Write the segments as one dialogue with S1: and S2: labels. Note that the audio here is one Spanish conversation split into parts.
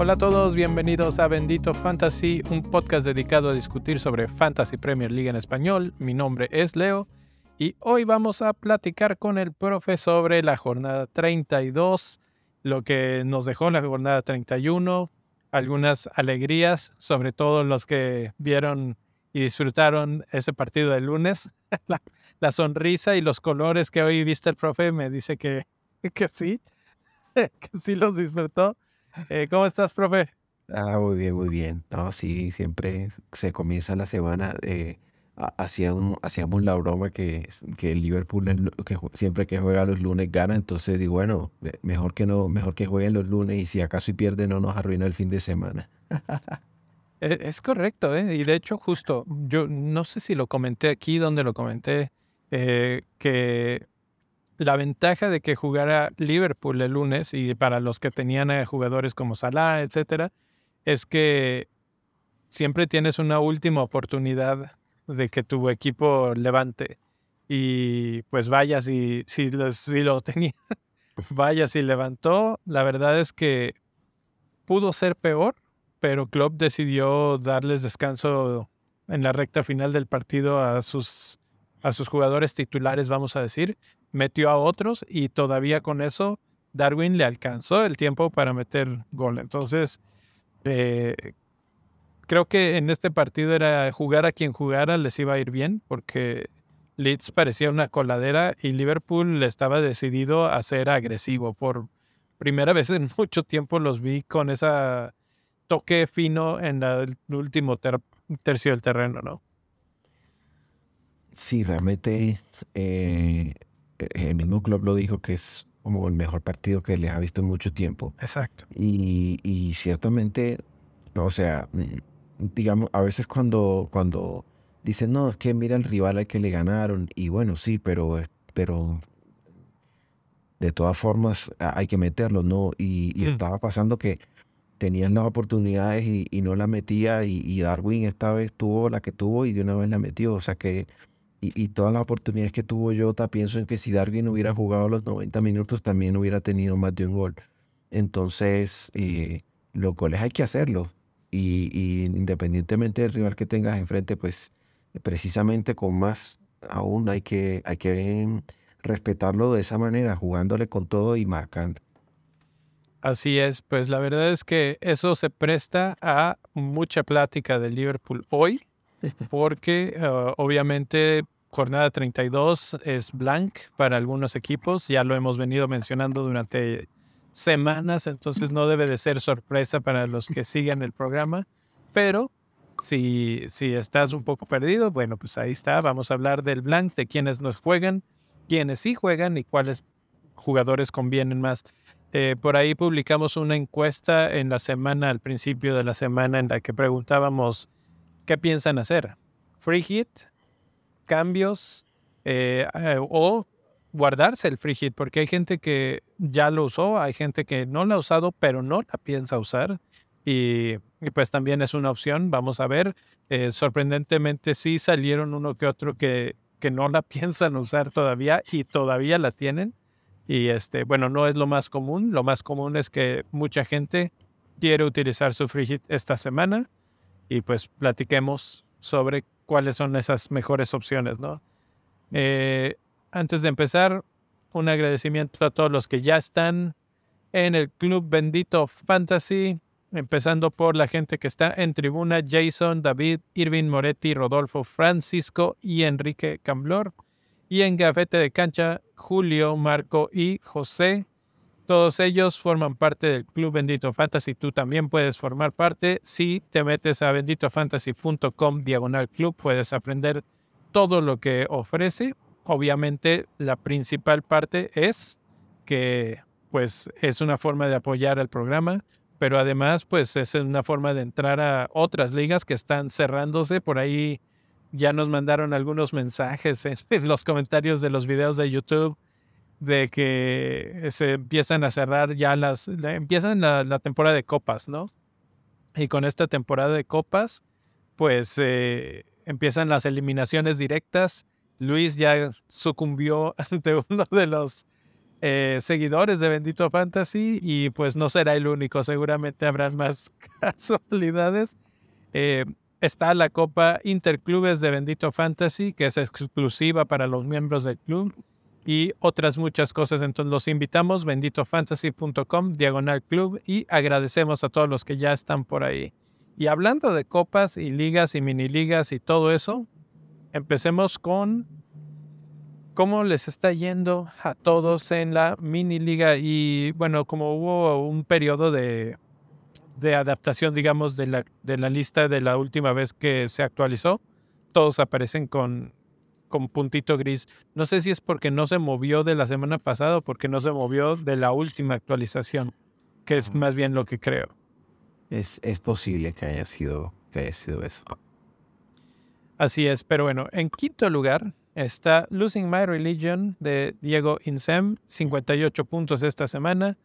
S1: Hola a todos, bienvenidos a Bendito Fantasy, un podcast dedicado a discutir sobre Fantasy Premier League en español. Mi nombre es Leo y hoy vamos a platicar con el profe sobre la jornada 32, lo que nos dejó la jornada 31, algunas alegrías, sobre todo los que vieron y disfrutaron ese partido del lunes. la, sonrisa y los colores que hoy viste el profe me dice que, que sí, que sí los disfrutó. Eh, ¿Cómo estás, profe?
S2: Ah, muy bien, muy bien. No, sí, siempre se comienza la semana. Eh, hacíamos, hacíamos la broma que, que Liverpool que siempre que juega los lunes gana, entonces digo, bueno, mejor que no, mejor que jueguen los lunes y si acaso y pierde no nos arruina el fin de semana.
S1: E, es correcto, ¿eh? y de hecho justo, yo no sé si lo comenté aquí donde lo comenté, eh, que la ventaja de que jugara Liverpool el lunes y para los que tenían jugadores como Salah, etcétera, es que siempre tienes una última oportunidad de que tu equipo levante. Y pues vaya si, si, si lo tenía, vaya si levantó. La verdad es que pudo ser peor, pero Klopp decidió darles descanso en la recta final del partido a sus, a sus jugadores titulares, vamos a decir, metió a otros y todavía con eso Darwin le alcanzó el tiempo para meter gol. Entonces, eh, creo que en este partido era jugar a quien jugara les iba a ir bien porque Leeds parecía una coladera y Liverpool estaba decidido a ser agresivo. Por primera vez en mucho tiempo los vi con ese toque fino en el último tercio del terreno, ¿no?
S2: Sí, realmente eh, el mismo club lo dijo que es como el mejor partido que le ha visto en mucho tiempo.
S1: Exacto.
S2: Y, ciertamente, o sea, digamos, a veces cuando, cuando dicen, no, es que mira el rival al que le ganaron, y bueno, sí, pero, pero de todas formas hay que meterlo, ¿no? Y, mm. estaba pasando que tenían las oportunidades y, no la metía, y, y, Darwin esta vez tuvo la que tuvo y de una vez la metió, o sea que y, todas las oportunidades que tuvo Jota, pienso en que si Darwin hubiera jugado los 90 minutos, también hubiera tenido más de un gol. Entonces, eh, los goles hay que hacerlos. Y, independientemente del rival que tengas enfrente, pues precisamente con más aún hay que, hay que respetarlo de esa manera, jugándole con todo y marcando.
S1: Así es, pues la verdad es que eso se presta a mucha plática de Liverpool hoy porque ah, obviamente jornada 32 es blank para algunos equipos, ya lo hemos venido mencionando durante semanas, entonces no debe de ser sorpresa para los que sigan el programa, pero si, si estás un poco perdido, bueno, pues ahí está, vamos a hablar del blank, de quienes nos juegan, quienes sí juegan y cuáles jugadores convienen más. Eh, por ahí publicamos una encuesta en la semana, al principio de la semana, en la que preguntábamos ¿qué piensan hacer? ¿Free hit? ¿Cambios? Eh, eh, ¿O guardarse el free hit? Porque hay gente que ya lo usó, hay gente que no lo ha usado, pero no la piensa usar. Y, pues también es una opción, vamos a ver. Sorprendentemente sí salieron uno que otro que, que no la piensan usar todavía y todavía la tienen. Y este, bueno, no es lo más común. Lo más común es que mucha gente quiere utilizar su free hit esta semana y pues platiquemos sobre cuáles son esas mejores opciones, ¿no? Eh, antes de empezar, un agradecimiento a todos los que ya están en el Club Bendito Fantasy, empezando por la gente que está en tribuna, Jason, David, Irving Moretti, Rodolfo, Francisco y Enrique Camblor. Y en gafete de cancha, Julio, Marco y José. Todos ellos forman parte del Club Bendito Fantasy. Tú también puedes formar parte. Si te metes a benditofantasy.com diagonal club, puedes aprender todo lo que ofrece. Obviamente, la principal parte es que pues es una forma de apoyar al programa, pero además pues es una forma de entrar a otras ligas que están cerrándose. Por ahí ya nos mandaron algunos mensajes en los comentarios de los videos de YouTube de que se empiezan a cerrar ya las, empiezan la, temporada de copas, ¿no? Y con esta temporada de copas, pues eh, empiezan las eliminaciones directas. Luis ya sucumbió ante uno de los eh, seguidores de Bendito Fantasy y pues no será el único, seguramente habrán más casualidades. Eh, está la Copa Interclubes de Bendito Fantasy, que es exclusiva para los miembros del club y otras muchas cosas. Entonces los invitamos, benditofantasy.com, diagonal club, y agradecemos a todos los que ya están por ahí. Y hablando de copas y ligas y mini ligas y todo eso, empecemos con cómo les está yendo a todos en la mini liga. Y bueno, como hubo un periodo de, de adaptación, digamos, de la, de la lista de la última vez que se actualizó, todos aparecen con, con puntito gris. No sé si es porque no se movió de la semana pasada o porque no se movió de la última actualización, que es más bien lo que creo.
S2: Es, es posible que haya, sido, que haya sido eso.
S1: Así es, pero bueno, en quinto lugar está Losing My Religion de Diego Insem, 58 puntos esta semana.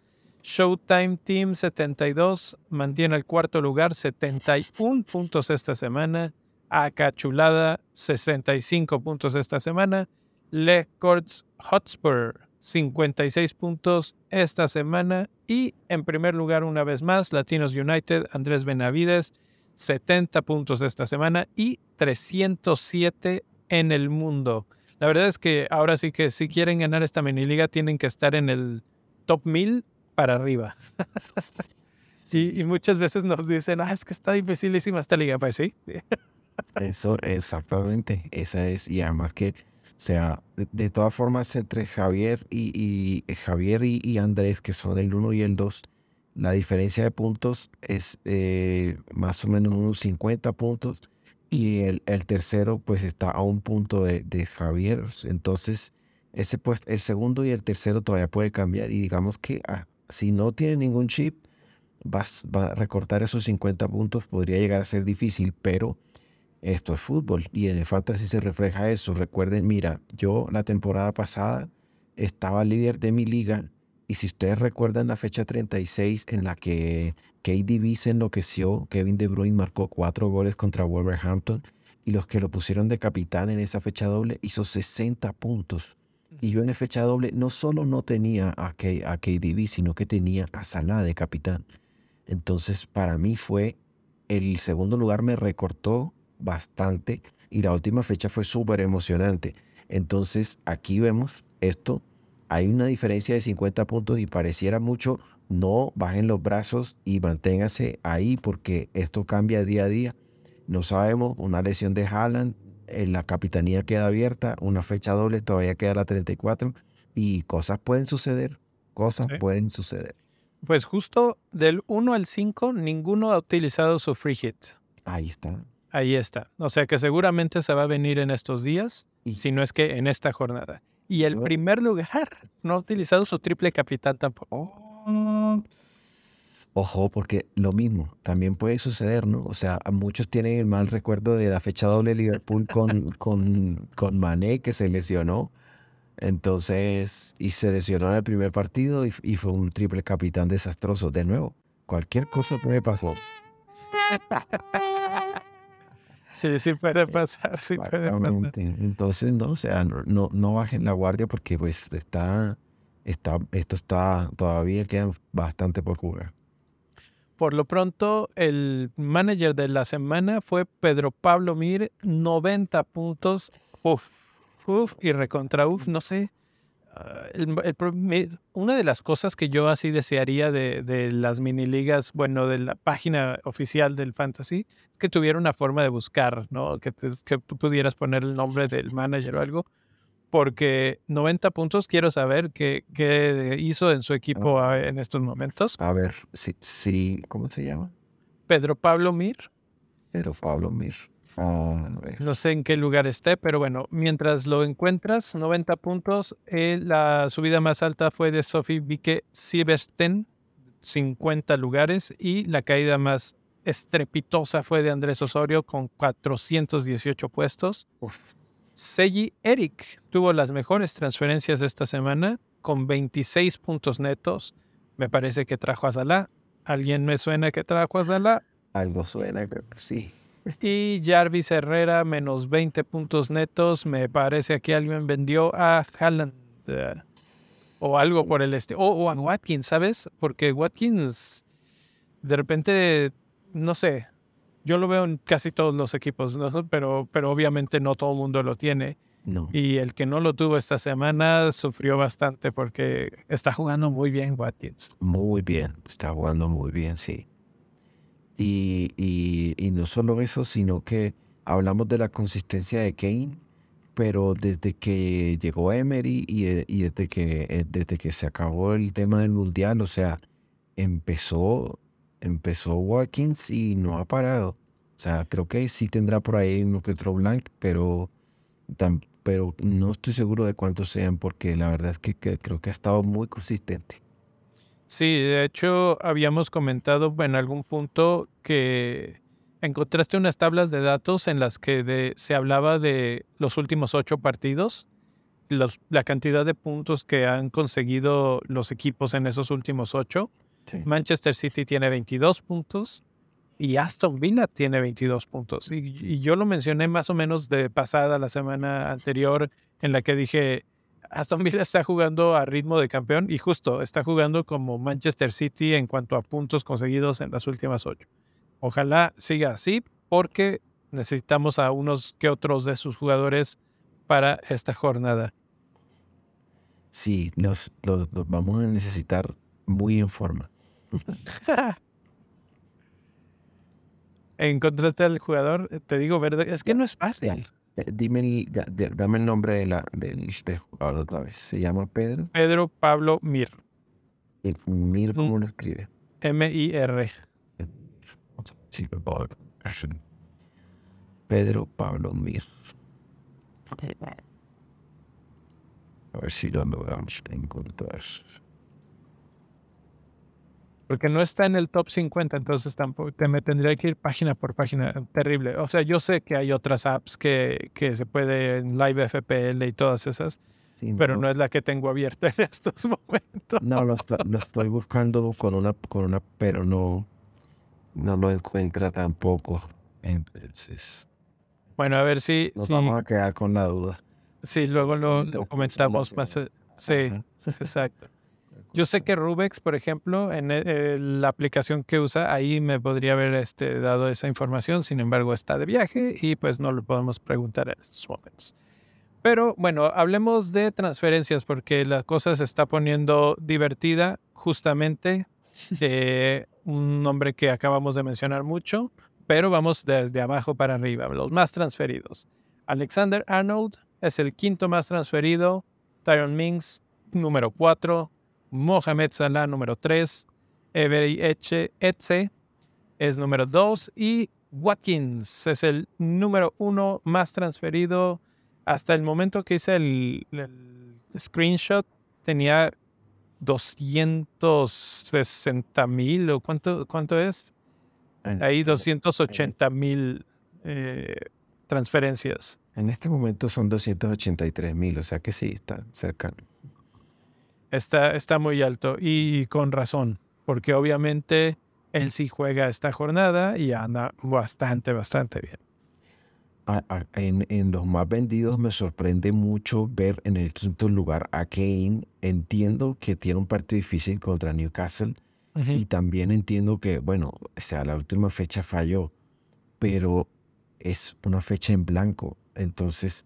S1: Showtime Team 72 mantiene el cuarto lugar, 71 puntos esta semana. Acachulada, 65 puntos esta semana. Le Courts Hotspur, 56 puntos esta semana. Y en primer lugar, una vez más, Latinos United, Andrés Benavides, 70 puntos esta semana y 307 en el mundo. La verdad es que ahora sí que si quieren ganar esta mini liga tienen que estar en el top 1000 para arriba. y, y, muchas veces nos dicen, ah, es que está dificilísima esta liga. Pues sí.
S2: Eso, exactamente. Esa es, y además que, o sea, de, todas formas, entre Javier y, y Javier y, Andrés, que son el 1 y el 2, la diferencia de puntos es eh, más o menos unos 50 puntos. Y el, el, tercero, pues está a un punto de, de Javier. Entonces, ese pues, el segundo y el tercero todavía puede cambiar. Y digamos que ah, si no tiene ningún chip, vas, va a recortar esos 50 puntos. Podría llegar a ser difícil, pero esto es fútbol y en el fantasy se refleja eso. Recuerden, mira, yo la temporada pasada estaba líder de mi liga y si ustedes recuerdan la fecha 36 en la que KDB se enloqueció, Kevin De Bruyne marcó cuatro goles contra Wolverhampton y los que lo pusieron de capitán en esa fecha doble hizo 60 puntos. Y yo en fecha doble no solo no tenía a, K, a KDB, sino que tenía a Salah de capitán. Entonces para mí fue el segundo lugar me recortó bastante y la última fecha fue súper emocionante. Entonces aquí vemos esto, hay una diferencia de 50 puntos y pareciera mucho, no bajen los brazos y manténgase ahí porque esto cambia día a día. No sabemos, una lesión de Haaland, la capitanía queda abierta, una fecha doble todavía queda la 34 y cosas pueden suceder, cosas pueden suceder.
S1: Pues justo del 1 al 5, ninguno ha utilizado su free hit.
S2: Ahí está.
S1: Ahí está. O sea que seguramente se va a venir en estos días, y si no es que en esta jornada. Y el primer lugar no ha utilizado su triple capitán tampoco.
S2: Oh. Ojo, porque lo mismo también puede suceder, ¿no? O sea, muchos tienen el mal recuerdo de la fecha doble Liverpool con, con, con Mané que se lesionó. Entonces, y se lesionó en el primer partido y, y fue un triple capitán desastroso. De nuevo, cualquier cosa puede pasar.
S1: Sí, sí puede pasar, sí puede pasar.
S2: Entonces, no, o sea, no, no bajen la guardia porque pues está, está, esto está, todavía quedan bastante por jugar.
S1: Por lo pronto, el manager de la semana fue Pedro Pablo Mir, 90 puntos. Uf, uf, y recontra uf, no sé. Ah, una de las cosas que yo así desearía de, las mini ligas, bueno, de la página oficial del Fantasy, es que tuviera una forma de buscar, ¿no? Que, que tú pudieras poner el nombre del manager o algo. Porque 90 puntos, quiero saber qué, qué hizo en su equipo ah. en estos momentos.
S2: A ver, sí, sí, ¿cómo se llama?
S1: Pedro Pablo Mir.
S2: Pedro Pablo Mir.
S1: Ah, no sé en qué lugar esté, pero bueno, mientras lo encuentras, 90 puntos. Eh, la subida más alta fue de Sophie Vique Silversten, 50 lugares, y la caída más estrepitosa fue de Andrés Osorio con 418 puestos. Seiji Eric tuvo las mejores transferencias esta semana con 26 puntos netos. Me parece que trajo a Salah. ¿Alguien me suena que trajo a Salah?
S2: Algo suena, pero sí.
S1: Y Jarvis Herrera, menos 20 puntos netos. Me parece que alguien vendió a Haaland. eh, o algo por el este. O, o a Watkins, ¿sabes? Porque Watkins, de repente, no sé. Yo lo veo en casi todos los equipos, ¿no? pero, pero obviamente no todo el mundo lo tiene.
S2: No.
S1: Y el que no lo tuvo esta semana sufrió bastante porque está jugando muy bien Watkins.
S2: Muy bien, está jugando muy bien, sí. Y, y, y no solo eso, sino que hablamos de la consistencia de Kane, pero desde que llegó Emery y, y desde, que, eh, desde que se acabó el tema del Mundial, o sea, empezó, empezó Watkins y no ha parado. O sea, creo que sí tendrá por ahí uno que otro blank, pero, tam- pero no estoy seguro de cuántos sean porque la verdad es que, creo que ha estado muy consistente.
S1: Sí, de hecho habíamos comentado en algún punto que encontraste unas tablas de datos en las que se hablaba de los últimos ocho partidos, la cantidad de puntos que han conseguido los equipos en esos últimos ocho. Manchester City tiene 22 puntos y Aston Villa tiene 22 puntos. Y, y yo lo mencioné más o menos de pasada la semana anterior en la que dije, Aston Villa está jugando a ritmo de campeón y justo está jugando como Manchester City en cuanto a puntos conseguidos en las últimas ocho. Ojalá siga así porque necesitamos a unos que otros de sus jugadores para esta jornada.
S2: Sí, los, los vamos a necesitar muy en forma.
S1: Encontraste al jugador, te digo, verdad, es que no es fácil.
S2: Eh, Dime el, da- da- dame el nombre de la, del del jugador otra vez. Se llama Pedro.
S1: Pedro Pablo Mir,
S2: Y Mir, ¿cómo lo escribe?
S1: M-I-R.
S2: Pedro Pablo Mir. A ver si lo logramos encontrar.
S1: Porque no está en el top 50, entonces tampoco te me tendría que ir página por página. Terrible. O sea, yo sé que hay otras apps que, que se puede en Live FPL y todas esas,
S2: Sí,
S1: pero no es la que tengo abierta en estos momentos.
S2: No, lo, esto- lo estoy buscando con una, con una, pero no, no lo encuentra tampoco. Entonces,
S1: Bueno, a ver si,
S2: nos
S1: si,
S2: vamos a quedar con la duda.
S1: si luego lo, lo comentamos más. eh, Sí, exacto. Yo sé que Rubex, por ejemplo, en eh, eh, la aplicación que usa, ahí me podría haber este, dado esa información, sin embargo está de viaje y pues no le podemos preguntar en estos momentos. Pero bueno, hablemos de transferencias porque la cosa se está poniendo divertida justamente de un nombre que acabamos de mencionar mucho, pero vamos desde abajo para arriba, los más transferidos. Alexander Arnold es el quinto más transferido, Tyron Mings número 4, Mohamed Salah número 3, Every Etze es número 2 y Watkins es el número 1 más transferido. Hasta el momento que hice el, el screenshot tenía 260 mil o cuánto, cuánto es? Ahí 280 mil eh, transferencias.
S2: En este momento son 283 mil, o sea que sí, está cercano.
S1: Está, está muy alto y con razón, porque obviamente él sí juega esta jornada y anda bastante, bastante bien.
S2: A- a- en, en los más vendidos me sorprende mucho ver en el quinto lugar a Kane. Entiendo que tiene un partido difícil contra Newcastle y también entiendo que, bueno, o sea, la última fecha falló, pero es una fecha en blanco. Entonces,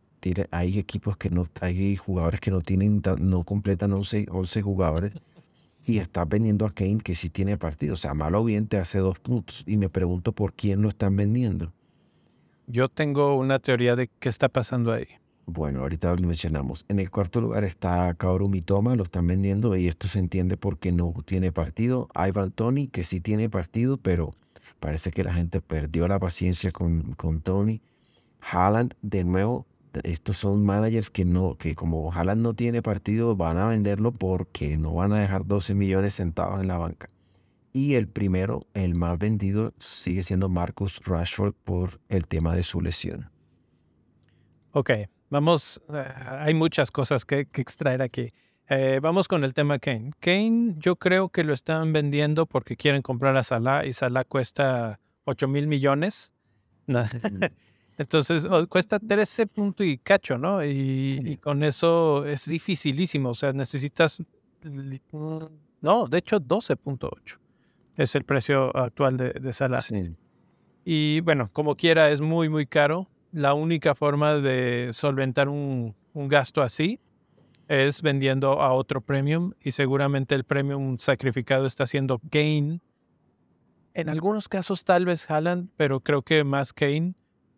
S2: hay equipos que no, hay jugadores que no tienen, no completan 11, 11 jugadores y estás vendiendo a Kane que sí tiene partido. O sea, malo o bien te hace dos puntos. Y me pregunto por quién lo están vendiendo.
S1: Yo tengo una teoría de qué está pasando ahí.
S2: Bueno, ahorita lo mencionamos. En el cuarto lugar está Kaoru Mitoma, lo están vendiendo y esto se entiende porque no tiene partido. Ivan Tony, que sí tiene partido, pero parece que la gente perdió la paciencia con, con Tony. Haaland, de nuevo, estos son managers que no, que como Haaland no tiene partido, van a venderlo porque no van a dejar 12 millones sentados en la banca. Y el primero, el más vendido, sigue siendo Marcus Rashford por el tema de su lesión.
S1: Ok, vamos, eh, hay muchas cosas que, que extraer aquí. Eh, vamos con el tema Kane. Kane yo creo que lo están vendiendo porque quieren comprar a Salah y Salah cuesta 8 mil millones Entonces cuesta 13 puntos y cacho, ¿no? Y, con eso es dificilísimo. O sea, necesitas. No, de hecho, 12.8 es el precio actual de, de Salah. Y bueno, como quiera, es muy, muy caro. La única forma de solventar un, un gasto así es vendiendo a otro premium y seguramente el premium sacrificado está siendo Kane. En algunos casos tal vez Haaland, pero creo que más Kane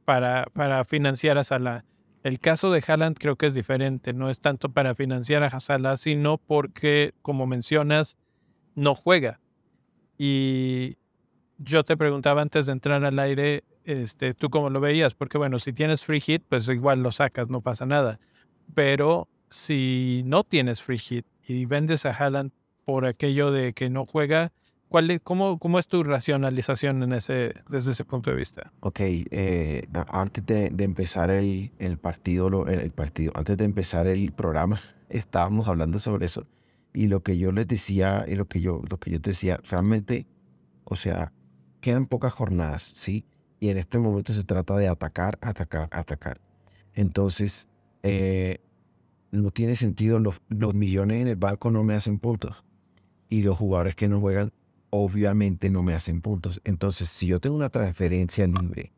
S1: para, para financiar a Salah. El caso de Haaland creo que es diferente, no es tanto para financiar a Salah, sino porque, como mencionas, no juega. Y yo te preguntaba antes de entrar al aire, este, tú cómo lo veías, porque bueno, si tienes free hit, pues igual lo sacas, no pasa nada. Pero si no tienes free hit y vendes a Haaland por aquello de que no juega, ¿cuál, cómo, ¿cómo es tu racionalización en ese, desde ese punto de vista?
S2: Ok, eh, antes de, empezar el, el partido, el, partido, antes de empezar el programa, estábamos hablando sobre eso. Y lo que yo les decía, y lo que yo, lo que yo te decía, realmente, o sea, quedan pocas jornadas, ¿sí? Y en este momento se trata de atacar, atacar, atacar. Entonces, eh, no tiene sentido, los, los millones en el banco no me hacen puntos. Y los jugadores que no juegan, obviamente no me hacen puntos. Entonces, si yo tengo una transferencia libre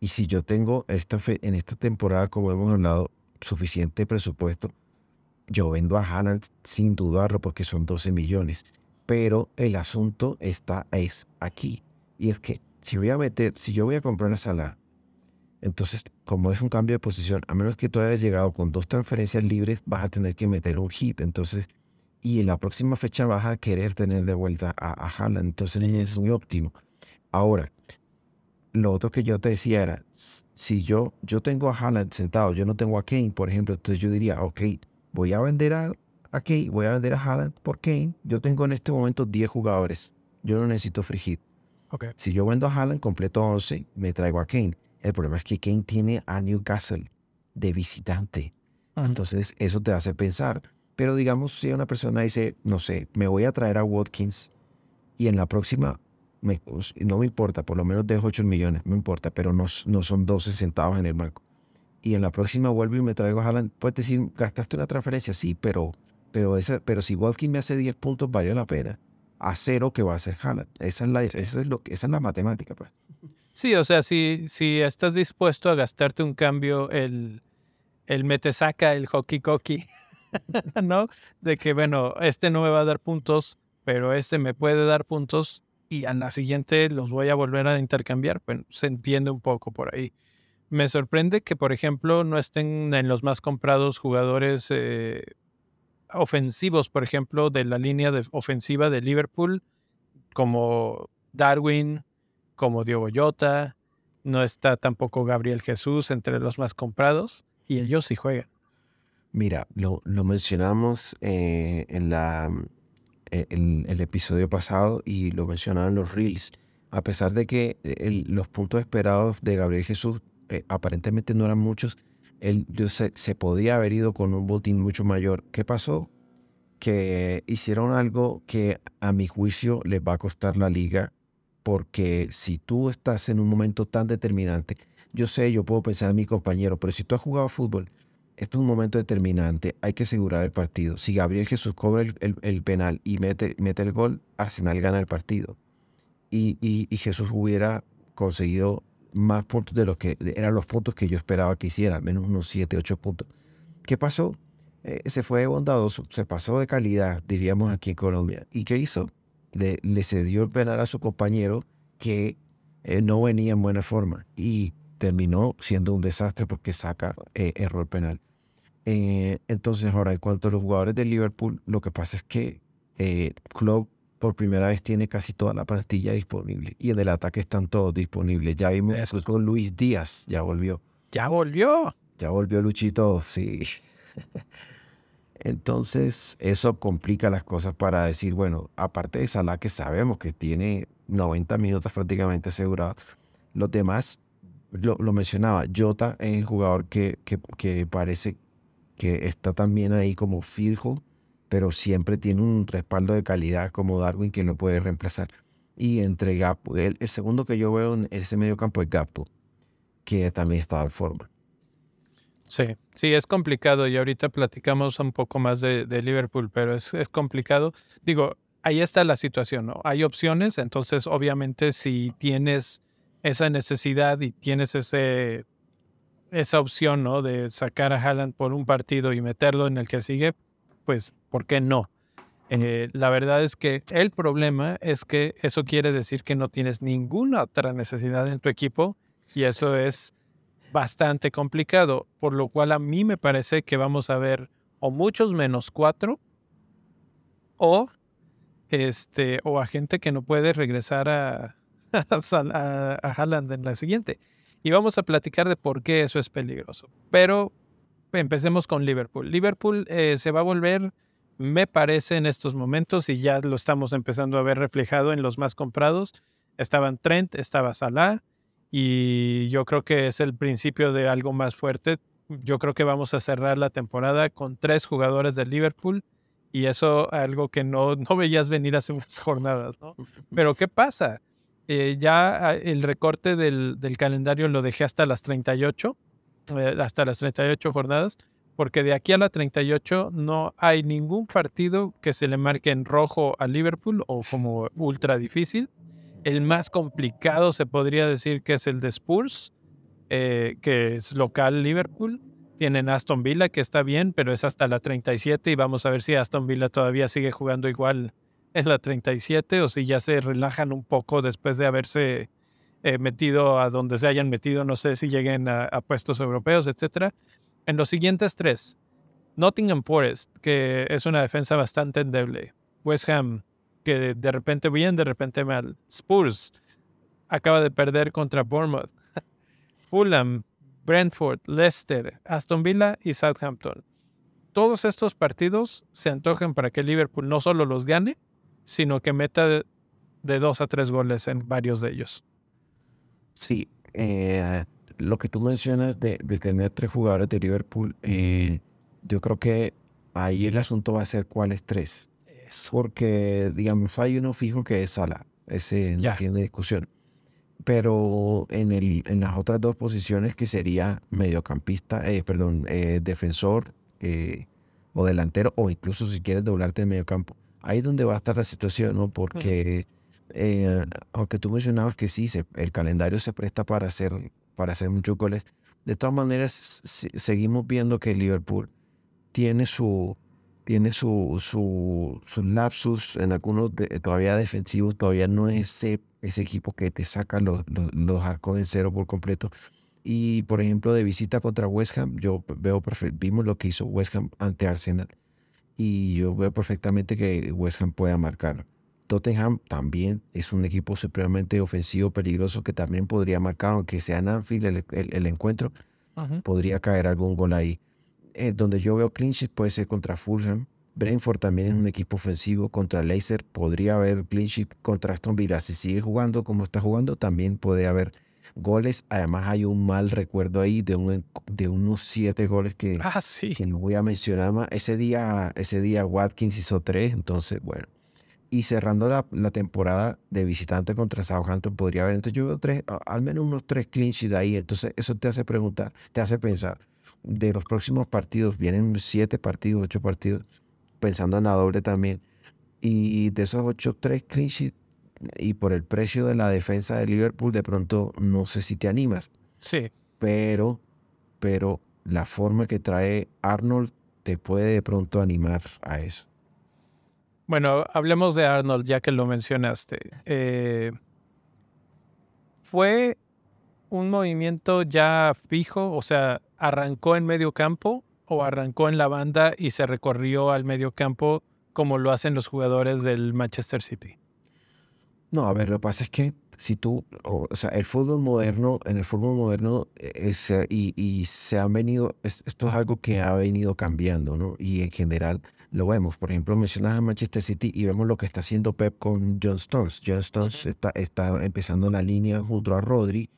S2: y si yo tengo esta fe, en esta temporada, como hemos hablado, suficiente presupuesto, yo vendo a Haaland sin dudarlo porque son 12 millones. Pero el asunto está es aquí. Y es que si voy a meter, si yo voy a comprar una sala entonces, como es un cambio de posición, a menos que tú hayas llegado con dos transferencias libres, vas a tener que meter un hit. Entonces, y en la próxima fecha vas a querer tener de vuelta a, a Haaland. Entonces, es muy óptimo. Ahora, lo otro que yo te decía era, si yo, yo tengo a Haaland sentado, yo no tengo a Kane, por ejemplo, entonces yo diría, ok, voy a vender a, a Kane, voy a vender a Haaland por Kane. Yo tengo en este momento 10 jugadores. Yo no necesito free hit. Okay. Si yo vendo a Haaland, completo 11, me traigo a Kane. El problema es que Kane tiene a Newcastle de visitante. Entonces eso te hace pensar. Pero digamos, si una persona dice, no sé, me voy a traer a Watkins y en la próxima, pues, no me importa, por lo menos dejo 8 millones, no importa, pero no, no son 12 centavos en el banco. Y en la próxima vuelvo y me traigo a Haaland. Puedes decir, gastaste una transferencia, sí, pero, pero, esa, pero si Watkins me hace 10 puntos, vale la pena. A cero que va a hacer Haaland. Esa es la, esa es lo, esa es la matemática, pues.
S1: Sí, o sea, si, si estás dispuesto a gastarte un cambio, el, el metesaca, el hockey cocky, ¿no? De que, bueno, este no me va a dar puntos, pero este me puede dar puntos y a la siguiente los voy a volver a intercambiar. Bueno, se entiende un poco por ahí. Me sorprende que, por ejemplo, no estén en los más comprados jugadores eh, ofensivos, por ejemplo, de la línea de ofensiva de Liverpool, como Darwin, como Diego Yota, no está tampoco Gabriel Jesús entre los más comprados y ellos sí juegan.
S2: Mira, lo, mencionamos eh, en, la, eh, el episodio pasado y lo mencionaban los Reels. A pesar de que eh, los puntos esperados de Gabriel Jesús aparentemente no eran muchos, él se, se, podía haber ido con un botín mucho mayor. ¿Qué pasó? Que hicieron algo que a mi juicio les va a costar la liga porque si tú estás en un momento tan determinante, yo sé, yo puedo pensar en mi compañero, pero si tú has jugado fútbol, esto es un momento determinante, hay que asegurar el partido. Si Gabriel Jesús cobra el, penal y mete, mete, el gol, Arsenal gana el partido. Y, y, Jesús hubiera conseguido más puntos de los que eran los puntos que yo esperaba que hiciera, menos unos 7, 8 puntos. ¿Qué pasó? Eh, se fue bondadoso, se pasó de calidad, diríamos aquí en Colombia. ¿Y qué hizo? le, cedió el penal a su compañero que eh, no venía en buena forma y terminó siendo un desastre porque saca eh, error penal. Eh, entonces, ahora, en cuanto a los jugadores de Liverpool, lo que pasa es que Klopp por primera vez tiene casi toda la plantilla disponible y en el ataque están todos disponibles. Ya vimos con Luis Díaz, ya volvió.
S1: ¿Ya volvió?
S2: Ya volvió Luchito, sí. Entonces, eso complica las cosas para decir, bueno, aparte de Salah, que sabemos que tiene 90 minutos prácticamente asegurados, los demás, lo, mencionaba, Jota es el jugador que, que, parece que está también ahí como fijo, pero siempre tiene un respaldo de calidad como Darwin que no puede reemplazar. Y entre Gapo, el, segundo que yo veo en ese medio campo es Gapo. que también estaba en forma.
S1: Sí, sí, es complicado y ahorita platicamos un poco más de, Liverpool, pero es, es, complicado. Digo, ahí está la situación, ¿no? Hay opciones, entonces obviamente si tienes esa necesidad y tienes ese, esa opción, ¿no? De sacar a Haaland por un partido y meterlo en el que sigue, pues, ¿por qué no? Eh, la verdad es que el problema es que eso quiere decir que no tienes ninguna otra necesidad en tu equipo y eso es bastante complicado, por lo cual a mí me parece que vamos a ver o muchos menos cuatro o este o a gente que no puede regresar a, a, a Haaland en la siguiente. Y vamos a platicar de por qué eso es peligroso. Pero empecemos con Liverpool. Liverpool eh, se va a volver, me parece en estos momentos, y ya lo estamos empezando a ver reflejado en los más comprados. Estaban Trent, estaba Salah, y yo creo que es el principio de algo más fuerte. Yo creo que vamos a cerrar la temporada con tres jugadores de Liverpool y eso algo que no, no veías venir hace unas jornadas, ¿no? Pero ¿qué pasa? Eh, ya ah, el recorte del, calendario lo dejé hasta las 38, eh, hasta las 38 jornadas, porque de aquí a la 38 no hay ningún partido que se le marque en rojo a Liverpool o como ultra difícil. El más complicado se podría decir que es el de Spurs, eh, que es local Liverpool. Tienen Aston Villa, que está bien, pero es hasta la 37 y vamos a ver si Aston Villa todavía sigue jugando igual en la 37 o si ya se relajan un poco después de haberse eh, metido a donde se hayan metido, no sé si lleguen a, a puestos europeos, etc. En los siguientes tres, Nottingham Forest, que es una defensa bastante endeble. West Ham, que de repente bien, de repente mal. Spurs acaba de perder contra Bournemouth. Fulham, Brentford, Leicester, Aston Villa y Southampton. Todos estos partidos se antojan para que Liverpool no solo los gane, sino que meta de, dos a tres goles en varios de ellos.
S2: Sí, eh, lo que tú mencionas de, tener tres jugadores de Liverpool, eh, yo creo que ahí el asunto va a ser cuáles tres. Porque, digamos, hay uno fijo que es Sala. Ese no tiene discusión. Pero en, el, en las otras dos posiciones, que sería mediocampista, eh, perdón, eh, defensor eh, o delantero, o incluso si quieres doblarte en mediocampo, ahí es donde va a estar la situación, ¿no? Porque, aunque tú mencionabas que sí, el calendario se presta para hacer, para hacer muchos goles, de todas maneras, seguimos viendo que Liverpool tiene su tiene su, su, sus lapsus en algunos todavía defensivos, todavía no es ese, ese equipo que te saca los, los, arcos en cero por completo. Y por ejemplo, de visita contra West Ham, yo veo vimos lo que hizo West Ham ante Arsenal y yo veo perfectamente que West Ham pueda marcar. Tottenham también es un equipo supremamente ofensivo, peligroso, que también podría marcar, aunque sea en Anfield el, el, encuentro, podría caer algún gol ahí. Eh, donde yo veo clinches puede ser contra Fulham. Brentford también es un equipo ofensivo. Contra Leicester podría haber clinches contra Aston Villa. Si sigue jugando como está jugando, también puede haber goles. Además, hay un mal recuerdo ahí de, un, de unos siete goles que,
S1: ah, sí.
S2: que no voy a mencionar más. Ese día, ese día Watkins hizo tres, entonces, bueno. Y cerrando la, la temporada de visitante contra Southampton, podría haber. Entonces, yo veo tres, al menos unos tres clinches de ahí. Entonces, eso te hace preguntar, te hace pensar de los próximos partidos, vienen siete partidos, ocho partidos, pensando en la doble también. Y de esos ocho, tres clean y por el precio de la defensa de Liverpool, de pronto no sé si te animas.
S1: Sí.
S2: Pero, pero la forma que trae Arnold te puede de pronto animar a eso.
S1: Bueno, hablemos de Arnold ya que lo mencionaste. Eh, fue un movimiento ya fijo, o sea, arrancó en medio campo o arrancó en la banda y se recorrió al medio campo como lo hacen los jugadores del Manchester City?
S2: No, a ver, lo que pasa es que si tú, o, sea, el fútbol moderno, en el fútbol moderno, es, y, y, se han venido, esto es algo que ha venido cambiando, ¿no? Y en general lo vemos. Por ejemplo, mencionas a Manchester City y vemos lo que está haciendo Pep con John Stones. John Stones está, está empezando la línea junto a Rodri.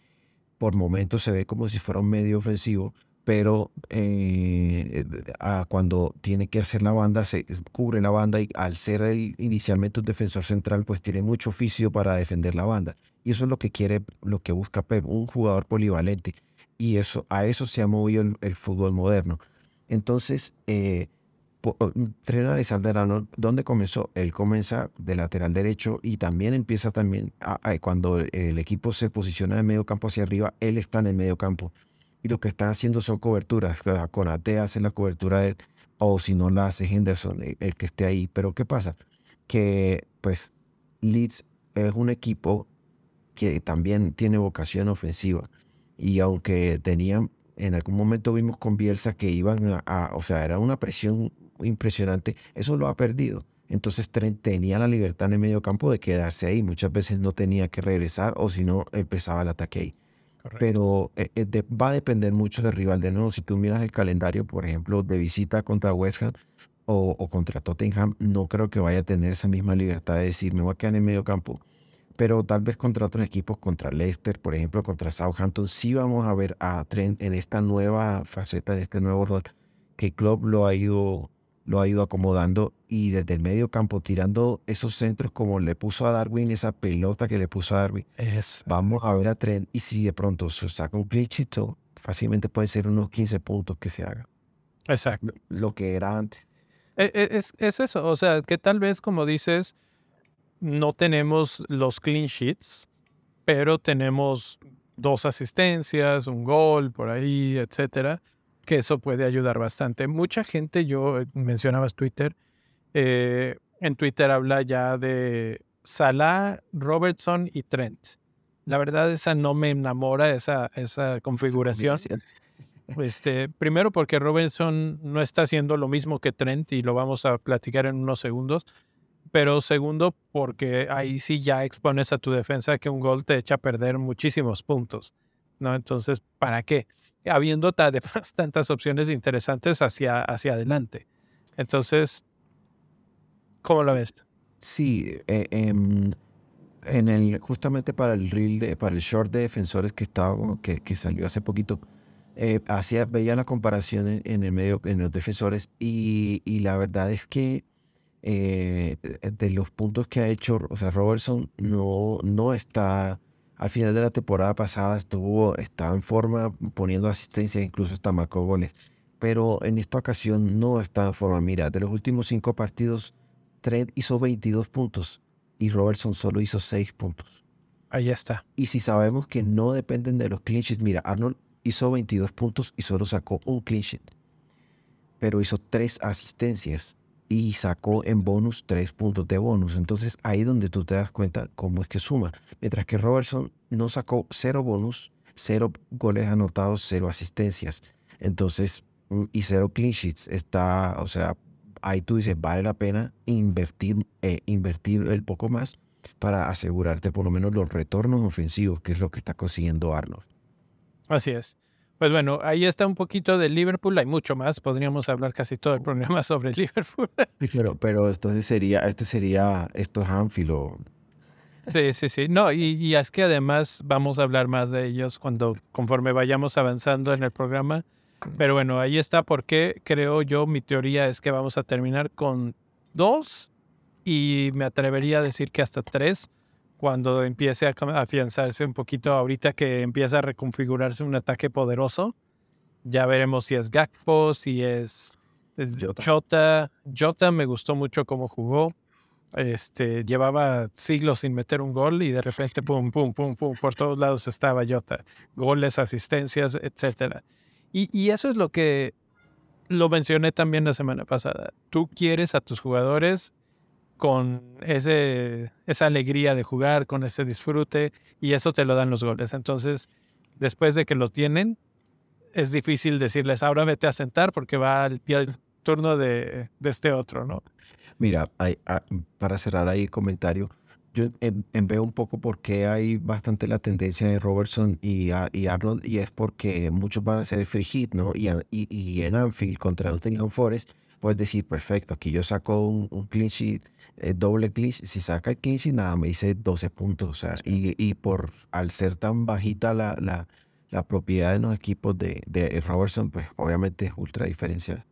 S2: Por momentos se ve como si fuera un medio ofensivo, pero eh, cuando tiene que hacer la banda, se cubre la banda y al ser inicialmente un defensor central, pues tiene mucho oficio para defender la banda. Y eso es lo que quiere, lo que busca Pep, un jugador polivalente. y eso, a eso se ha movido el, fútbol moderno. Entonces, eh, Trent Alexander-Arnold, ¿dónde comenzó? Él comienza de lateral derecho y también empieza también cuando el equipo se posiciona de medio campo hacia arriba, él está en el medio campo. Y lo que están haciendo son coberturas. Con AT hace la cobertura de o si no la hace Henderson, el, que esté ahí. Pero ¿qué pasa? Que pues Leeds es un equipo que también tiene vocación ofensiva. Y aunque tenían, en algún momento vimos con que iban a o sea, era una presión impresionante, eso lo ha perdido. Entonces tenía la libertad en el medio campo de quedarse ahí. Muchas veces no tenía que regresar o si no empezaba el ataque ahí. Pero eh, eh, va a depender mucho del rival. De nuevo, si tú miras el calendario, por ejemplo, de visita contra West Ham o, contra Tottenham, no creo que vaya a tener esa misma libertad de decir, me voy a quedar en medio campo. Pero tal vez contra otros equipos, contra Leicester, por ejemplo, contra Southampton, sí vamos a ver a Trent en esta nueva faceta, de este nuevo rol que Klopp lo ha ido lo ha ido acomodando y desde el medio campo tirando esos centros como le puso a Darwin, esa pelota que le puso a Darwin. Vamos a ver a Trent y si de pronto se saca un glitchito, fácilmente puede ser unos 15 puntos que se haga.
S1: Exacto.
S2: Lo que era antes.
S1: E, e, es, es eso, o sea, que tal vez como dices, no tenemos los clean sheets, pero tenemos dos asistencias, un gol por ahí, etcétera que eso puede ayudar bastante. Mucha gente, yo eh, mencionabas Twitter, eh, en Twitter habla ya de Salah, Robertson y Trent. La verdad, esa no me enamora, esa, esa configuración. Este, primero porque Robertson no está haciendo lo mismo que Trent y lo vamos a platicar en unos segundos. Pero segundo, porque ahí sí ya expones a tu defensa que un gol te echa a perder muchísimos puntos. ¿no? Entonces, ¿para qué? habiendo además tantas opciones interesantes hacia, hacia adelante. Entonces, ¿cómo lo ves?
S2: Sí, eh, em, en el, justamente para el reel, de, para el short de defensores que, estaba, que, que salió hace poquito, eh, hacía, veía la comparación en, el medio, en los defensores y, y la verdad es que eh, de los puntos que ha hecho, o sea, Robertson no, no está al final de la temporada pasada estuvo, estaba en forma, poniendo asistencia, incluso hasta marcó goles. Pero en esta ocasión no está en forma. Mira, de los últimos cinco partidos, Trent hizo 22 puntos y Robertson solo hizo 6 puntos.
S1: Ahí está.
S2: Y si sabemos que no dependen de los clean sheets, mira, Arnold hizo 22 puntos y solo sacó un sheet. Pero hizo tres asistencias y sacó en bonus tres puntos de bonus. Entonces ahí donde tú te das cuenta cómo es que suma. Mientras que Robertson no sacó cero bonus, cero goles anotados, cero asistencias. Entonces, mm, y cero clean sheets. Está, o sea, ahí tú dices, vale la pena invertir, eh, invertir el poco más para asegurarte por lo menos los retornos ofensivos, que es lo que está consiguiendo Arnold.
S1: Así es. Pues bueno, ahí está un poquito de Liverpool, hay mucho más, podríamos hablar casi todo el programa sobre Liverpool.
S2: Pero, pero entonces sería, este sería, esto es Anfield
S1: Sí, sí, sí. No, y, y, es que además vamos a hablar más de ellos cuando, conforme vayamos avanzando en el programa. Pero bueno, ahí está porque creo yo, mi teoría es que vamos a terminar con dos y me atrevería a decir que hasta tres cuando empiece a afianzarse un poquito ahorita que empieza a reconfigurarse un ataque poderoso. Ya veremos si es Gakpo, si es Jota. Jota me gustó mucho cómo jugó. Este, llevaba siglos sin meter un gol y de repente, pum, pum, pum, pum, por todos lados estaba Jota. Goles, asistencias, etc. Y, eso es lo que lo mencioné también la semana pasada. Tú quieres a tus jugadores con ese, esa alegría de jugar, con ese disfrute, y eso te lo dan los goles. Entonces, después de que lo tienen, es difícil decirles, ahora vete a sentar porque va el, turno de, de, este otro, ¿no?
S2: Mira, para cerrar ahí el comentario, yo veo un poco por qué hay bastante la tendencia de Robertson y, Arnold, y es porque muchos van a ser free hit, ¿no? Y, en Anfield contra Nottingham Forest, puedes decir, perfecto, aquí yo saco un, un sheet, eh, doble clean Si saca el clean sheet, nada, me dice 12 puntos. O sea, y, y, por al ser tan bajita la, la, la propiedad de los equipos de, de Robertson, pues obviamente es ultra diferencial.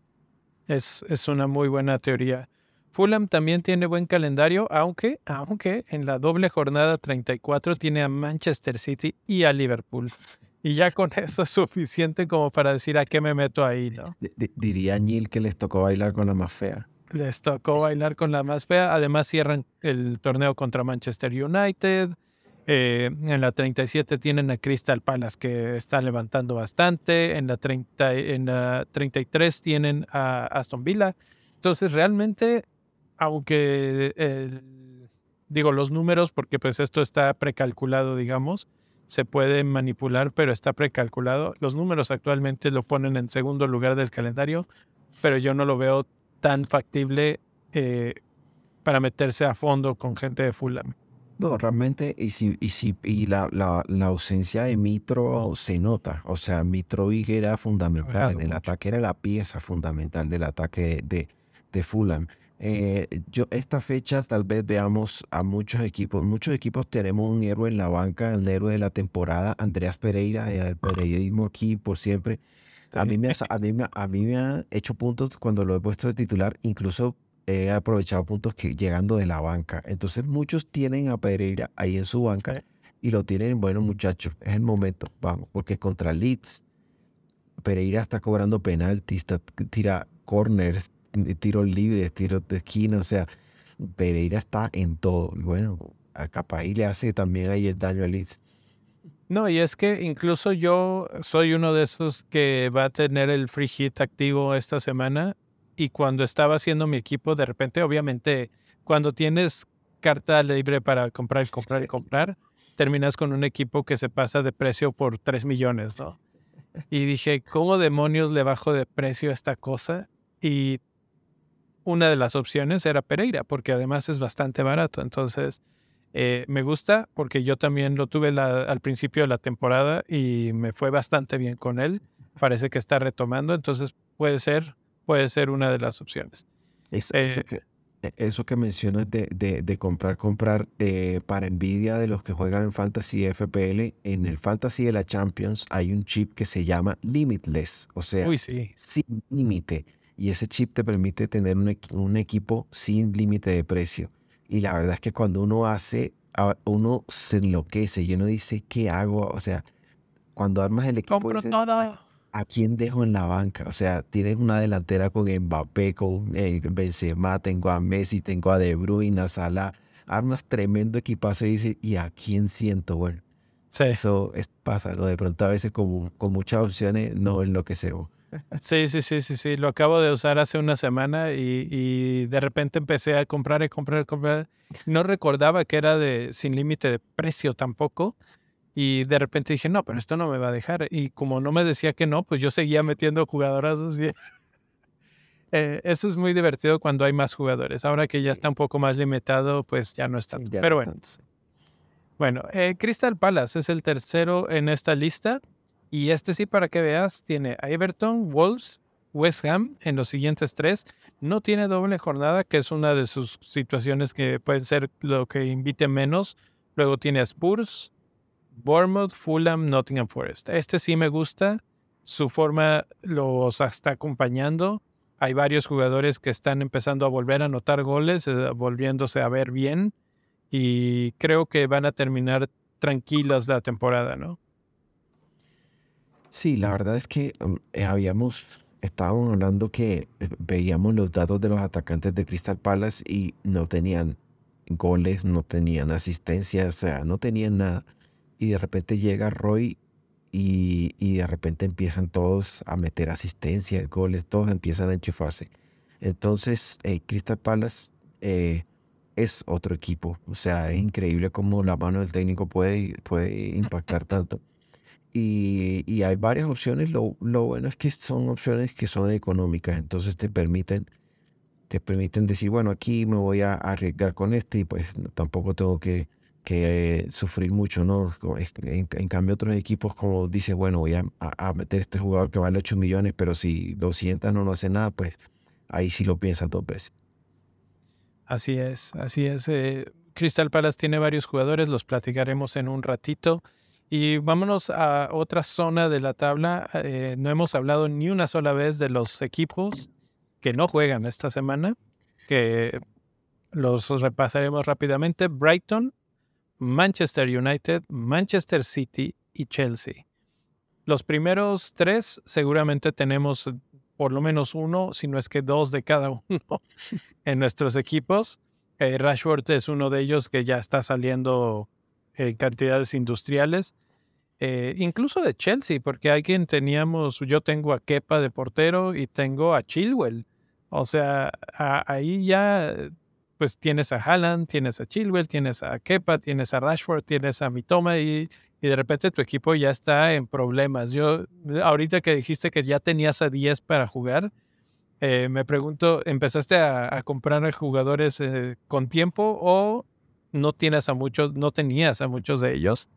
S1: Es, es una muy buena teoría. Fulham también tiene buen calendario, aunque, aunque en la doble jornada 34 tiene a Manchester City y a Liverpool. Y ya con eso es suficiente como para decir a qué me meto ahí, ¿no?
S2: diría Neil que les tocó bailar con la más fea.
S1: Les tocó bailar con la más fea. Además cierran el torneo contra Manchester United. Eh, en la 37 tienen a Crystal Palace que está levantando bastante. En la, 30, en la 33 tienen a Aston Villa. Entonces realmente, aunque digo los números, porque pues esto está precalculado, digamos, se puede manipular, pero está precalculado. Los números actualmente lo ponen en segundo lugar del calendario, pero yo no lo veo tan factible eh, para meterse a fondo con gente de Fulham.
S2: No, realmente, y, si, y, si, y la, la, la, ausencia de Mitro se nota. O sea, Mitrovic era fundamental en el ataque, era la pieza fundamental del ataque de, de Fulham. Eh, yo, esta fecha tal vez veamos a muchos equipos. Muchos equipos tenemos un héroe en la banca, el héroe de la temporada, Andreas Pereira, el periodismo aquí por siempre. A mí, me ha, a, mí, a mí me ha hecho puntos cuando lo he puesto de titular, incluso he aprovechado puntos que llegando de la banca. Entonces muchos tienen a Pereira ahí en su banca y lo tienen, bueno muchachos, es el momento, vamos, porque contra Leeds, Pereira está cobrando penaltis, tira corners, tiros libres, tiros de esquina, o sea, Pereira está en todo. Bueno, a Capaí le hace también ahí el daño a Leeds.
S1: No, y es que incluso yo soy uno de esos que va a tener el free hit activo esta semana y cuando estaba haciendo mi equipo, de repente, obviamente, cuando tienes carta libre para comprar, comprar y comprar, terminas con un equipo que se pasa de precio por 3 millones, ¿no? Y dije, ¿cómo demonios le bajo de precio a esta cosa? Y una de las opciones era Pereira, porque además es bastante barato. Entonces, eh, me gusta porque yo también lo tuve al principio de la temporada y me fue bastante bien con él. Parece que está retomando, entonces puede ser puede ser una de las opciones.
S2: eso, eh, que, eso, que, mencionas de, de, comprar, comprar eh, para envidia de los que juegan en Fantasy FPL, en el Fantasy de la Champions hay un chip que se llama Limitless, o sea, sin límite. Y ese chip te permite tener un, un equipo sin límite de precio. Y la verdad es que cuando uno hace, uno se enloquece y uno dice, ¿qué hago? O sea, cuando armas el equipo...
S1: Compro todo
S2: ¿a quién dejo en la banca? O sea, tienes una delantera con Mbappé, con eh, Benzema, tengo a Messi, tengo a De Bruyne, a Salah, armas tremendo equipazo y dices, ¿y a quién siento? Bueno, eso es, pasa, ¿no? De pronto a veces con, con muchas opciones no es lo que se
S1: Sí, sí, sí, sí, sí. Lo acabo de usar hace una semana y, y de repente empecé a comprar y comprar y comprar. No recordaba que era de sin límite de precio tampoco. Y de repente dije, no, pero esto no me va a dejar. Y como no me decía que no, pues yo seguía metiendo jugadorazos. Y eh, eso es muy divertido cuando hay más jugadores. Ahora que ya está un poco más limitado, pues ya no está. pero bueno. Bueno, eh, Crystal Palace es el tercero en esta lista. Y este sí, para que veas, tiene a Everton, Wolves, West Ham en los siguientes tres. No tiene doble jornada, que es una de sus situaciones que pueden ser lo que invite menos. Luego tiene a Spurs, Bournemouth, Fulham, Nottingham Forest. Este sí me gusta. Su forma los está acompañando. Hay varios jugadores que están empezando a volver a anotar goles, eh, volviéndose a ver bien. Y creo que van a terminar tranquilas la temporada, ¿no?
S2: Sí, la verdad es que um, eh, habíamos, estábamos hablando que eh, veíamos los datos de los atacantes de Crystal Palace y no tenían goles, no tenían asistencia, o sea, no tenían nada y de repente llega Roy y, y, de repente empiezan todos a meter asistencia, goles, todos empiezan a enchufarse. Entonces, eh, Crystal Palace eh, es otro equipo. O sea, es increíble cómo la mano del técnico puede, puede impactar tanto. Y, y hay varias opciones. Lo, lo, bueno es que son opciones que son económicas. Entonces te permiten, te permiten decir, bueno, aquí me voy a arriesgar con este y pues tampoco tengo que que sufrir mucho, ¿no? En, cambio, otros equipos, como dice, bueno, voy a, a, meter este jugador que vale 8 millones, pero si 200 no no hace nada, pues ahí sí lo piensas dos veces.
S1: Así es, así es. Eh, Crystal Palace tiene varios jugadores, los platicaremos en un ratito. Y vámonos a otra zona de la tabla. Eh, no hemos hablado ni una sola vez de los equipos que no juegan esta semana, que los repasaremos rápidamente. Brighton Manchester United, Manchester City y Chelsea. Los primeros tres seguramente tenemos por lo menos uno, si no es que dos de cada uno en nuestros equipos. Eh, Rashford es uno de ellos que ya está saliendo en cantidades industriales. Eh, incluso de Chelsea, porque hay quien teníamos, yo tengo a Kepa de portero y tengo a Chilwell. O sea, ahí ya pues tienes a Haaland, tienes a Chilwell, tienes a Kepa, tienes a Rashford, tienes a Mitoma y, y de repente tu equipo ya está en problemas. Yo, ahorita que dijiste que ya tenías a 10 para jugar, eh, me pregunto, ¿empezaste a, comprar jugadores eh, con tiempo o no tienes a muchos, no tenías a muchos de ellos?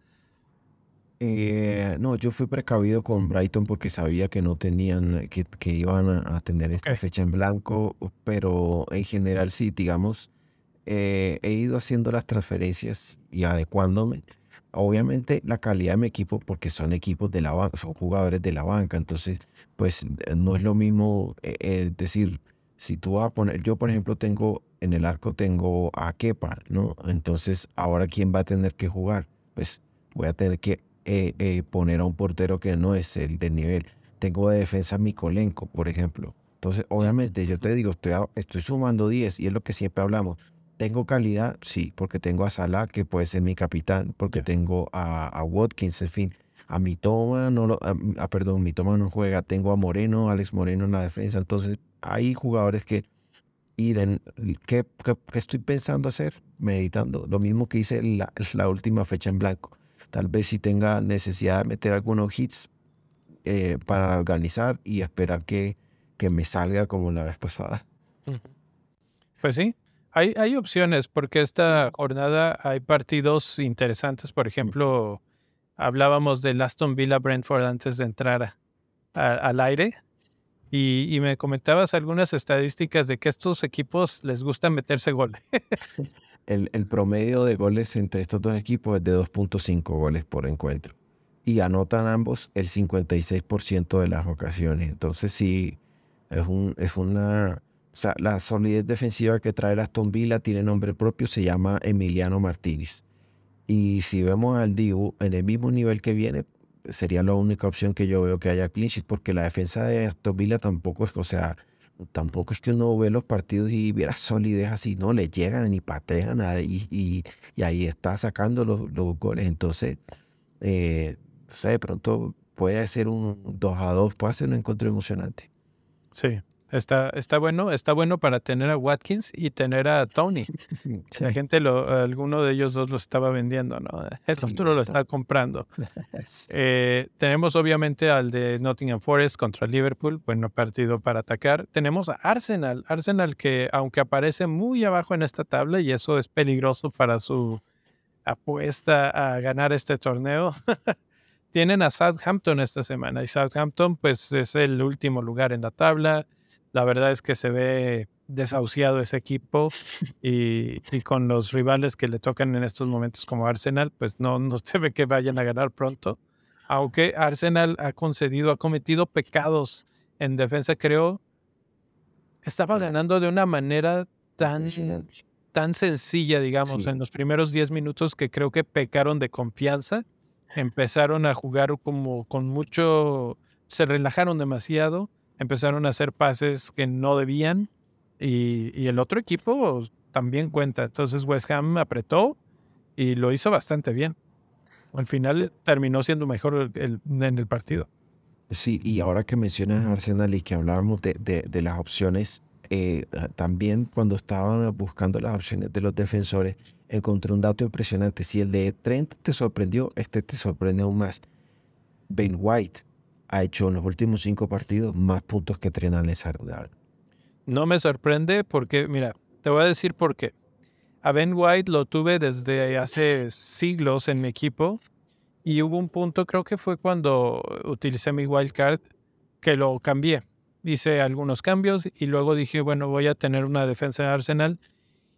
S2: Eh, no, yo fui precavido con Brighton porque sabía que no tenían, que, que iban a, tener esta fecha en blanco, pero en general sí, digamos, he ido haciendo las transferencias y adecuándome. Obviamente la calidad de mi equipo, porque son equipos de la banca, son jugadores de la banca, entonces pues no es lo mismo eh, decir, si tú vas a poner, yo por ejemplo tengo, en el arco tengo a Kepa, ¿no? Entonces ahora quién va a tener que jugar, pues voy a tener que eh, eh, poner a un portero que no es el de nivel. Tengo de defensa a Mikolenko, por ejemplo. Entonces, obviamente, yo te digo, estoy, estoy sumando 10 y es lo que siempre hablamos. ¿Tengo calidad? Sí, porque tengo a Salah, que puede ser mi capitán, porque tengo a, Watkins, en fin. A mi toma, no lo, a, perdón, mi toma no juega. Tengo a Moreno, Alex Moreno en la defensa. Entonces, hay jugadores que. Y ¿qué, estoy pensando hacer? Meditando. Lo mismo que hice la, la última fecha en blanco Tal vez si tenga necesidad de meter algunos hits eh, para organizar y esperar que, que me salga como la vez pasada.
S1: Pues sí, hay, hay opciones porque esta jornada hay partidos interesantes. Por ejemplo, hablábamos de Aston Villa Brentford antes de entrar al aire. Y, me comentabas algunas estadísticas de que estos equipos les gusta meterse gol.
S2: el, promedio de goles entre estos dos equipos es de 2.5 goles por encuentro. Y anotan ambos el 56% de las ocasiones. Entonces sí, es, un, es una... O sea, la solidez defensiva que trae Aston Villa tiene nombre propio, se llama Emiliano Martínez. Y si vemos al Dibu en el mismo nivel que viene, sería la única opción que yo veo que haya clinches, porque la defensa de Aston Villa tampoco es, o sea, tampoco es que uno ve los partidos y viera solidez así, no, le llegan y patean y, y, ahí está sacando los, goles. Entonces, eh, no sé, de pronto puede ser un 2 a 2, puede ser un encuentro emocionante.
S1: Sí, Está, está bueno, está bueno para tener a Watkins y tener a Tony. La gente, lo, alguno de ellos dos lo estaba vendiendo, ¿no? Esto lo está comprando. Eh, tenemos obviamente al de Nottingham Forest contra Liverpool, bueno partido para atacar. Tenemos a Arsenal, Arsenal que aunque aparece muy abajo en esta tabla y eso es peligroso para su apuesta a ganar este torneo. tienen a Southampton esta semana y Southampton pues es el último lugar en la tabla la verdad es que se ve desahuciado ese equipo y, con los rivales que le tocan en estos momentos como Arsenal, pues no, no se ve que vayan a ganar pronto. Aunque Arsenal ha concedido, ha cometido pecados en defensa, creo, estaba ganando de una manera tan, tan sencilla, digamos, en los primeros 10 minutos que creo que pecaron de confianza. Empezaron a jugar como con mucho, se relajaron demasiado empezaron a hacer pases que no debían y, el otro equipo también cuenta. Entonces West Ham apretó y lo hizo bastante bien. Al final terminó siendo mejor en el partido.
S2: Sí, y ahora que mencionas Arsenal y que hablábamos de, las opciones, eh, también cuando estaban buscando las opciones de los defensores, encontré un dato impresionante. Si el de Trent te sorprendió, este te sorprende aún más. Ben White ha hecho en los últimos cinco partidos más puntos que Trent Alexander.
S1: No me sorprende porque, mira, te voy a decir por qué. A Ben White lo tuve desde hace siglos en mi equipo y hubo un punto, creo que fue cuando utilicé mi wildcard, que lo cambié. Hice algunos cambios y luego dije, bueno, voy a tener una defensa de Arsenal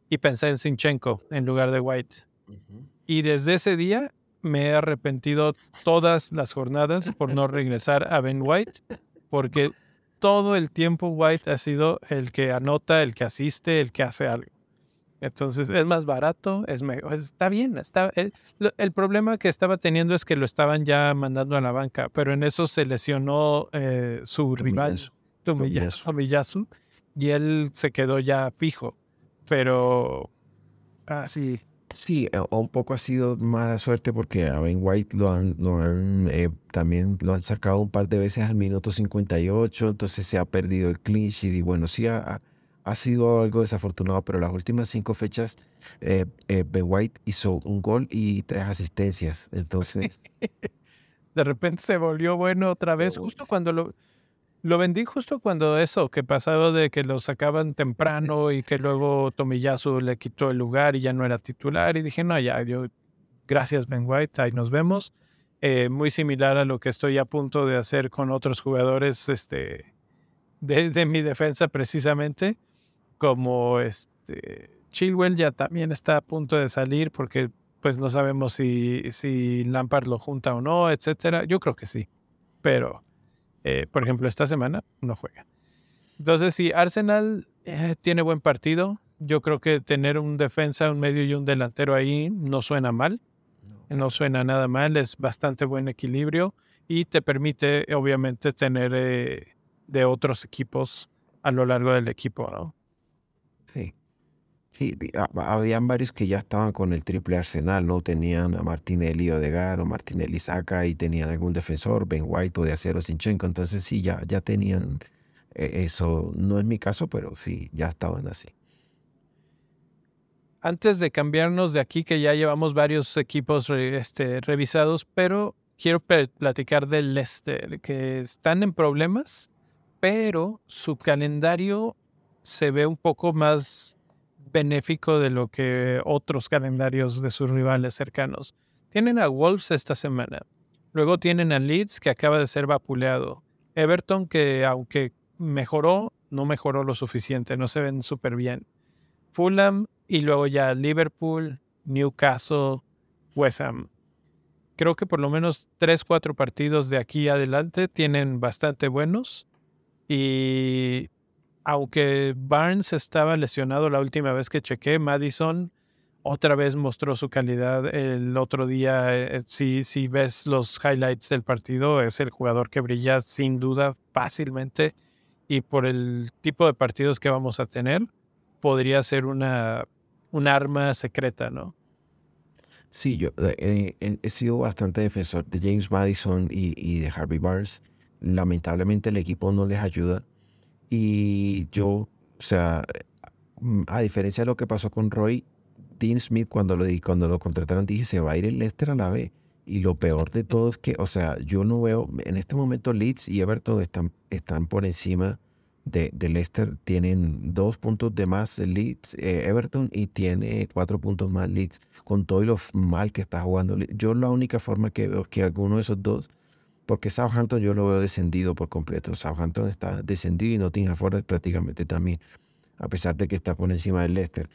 S1: y pensé en Sinchenko en lugar de White. Y desde ese día me he arrepentido todas las jornadas por no regresar a Ben White, porque todo el tiempo White ha sido el que anota, el que asiste, el que hace algo. Entonces es más barato, es mejor, está bien. Está, el, el, problema que estaba teniendo es que lo estaban ya mandando a la banca, pero en eso se lesionó eh, su rival, Tomiyasu, y él se quedó ya fijo. Pero, ah, sí.
S2: Eh, un poco ha sido mala suerte porque a Ben White lo han, lo han eh, también lo han sacado un par de veces al minuto 58, entonces se ha perdido el clinch y bueno, sí ha, ha sido algo desafortunado, pero las últimas cinco fechas eh, Ben White hizo un gol y tres asistencias, entonces...
S1: de repente se volvió bueno otra vez, justo cuando lo, lo vendí justo cuando eso, que pasaba de que lo sacaban temprano y que luego Tomiyasu le quitó el lugar y ya no era titular. Y dije, no, ya, yo, gracias Ben White, ahí nos vemos. Eh, muy similar a lo que estoy a punto de hacer con otros jugadores este, de, mi defensa precisamente, como este, Chilwell ya también está a punto de salir porque pues no sabemos si, si Lampard lo junta o no, etcétera. Yo creo que sí, pero eh, por ejemplo, esta semana no juega. Entonces, si Arsenal eh, tiene buen partido, yo creo que tener un defensa, un medio y un delantero ahí no suena mal. No suena nada mal, es bastante buen equilibrio y te permite, obviamente, tener eh, de otros equipos a lo largo del equipo, ¿no?
S2: Sí, habían varios que ya estaban con el triple arsenal, ¿no? Tenían a Martinelli Odegar o Martinelli Saca y tenían algún defensor, Ben White o de Acero Sinchenko. Entonces sí, ya, ya tenían eh, eso. No es mi caso, pero sí, ya estaban así.
S1: Antes de cambiarnos de aquí, que ya llevamos varios equipos este, revisados, pero quiero platicar del Leicester, que están en problemas, pero su calendario se ve un poco más benéfico de lo que otros calendarios de sus rivales cercanos. Tienen a Wolves esta semana. Luego tienen a Leeds, que acaba de ser vapuleado. Everton, que aunque mejoró, no mejoró lo suficiente, no se ven súper bien. Fulham y luego ya Liverpool, Newcastle, West Ham. Creo que por lo menos 3, 4 partidos de aquí adelante tienen bastante buenos. Y aunque Barnes estaba lesionado la última vez que chequé, Madison otra vez mostró su calidad el otro día. Eh, si, si ves los highlights del partido, es el jugador que brilla sin duda fácilmente. Y por el tipo de partidos que vamos a tener, podría ser una, un arma secreta, ¿no?
S2: Sí, yo eh, eh, he sido bastante defensor de James Madison y, y de Harvey Barnes. Lamentablemente el equipo no les ayuda y yo, o sea, mm, a diferencia de lo que pasó con Roy, Dean Smith cuando lo, cuando lo contrataron dije, se va a ir el Leicester a la B. Y lo peor de todo es que, o sea, yo no veo, en este momento Leeds y Everton están, están por encima de, de Leicester. Tienen dos puntos de más Leeds, eh, Everton, y tiene cuatro puntos más Leeds, con todo lo mal que está jugando. Yo la única forma que veo es que alguno de esos dos porque Southampton yo lo veo descendido por completo. Southampton está descendido y Nottingham Forest prácticamente también, a pesar de que está por encima del Leicester.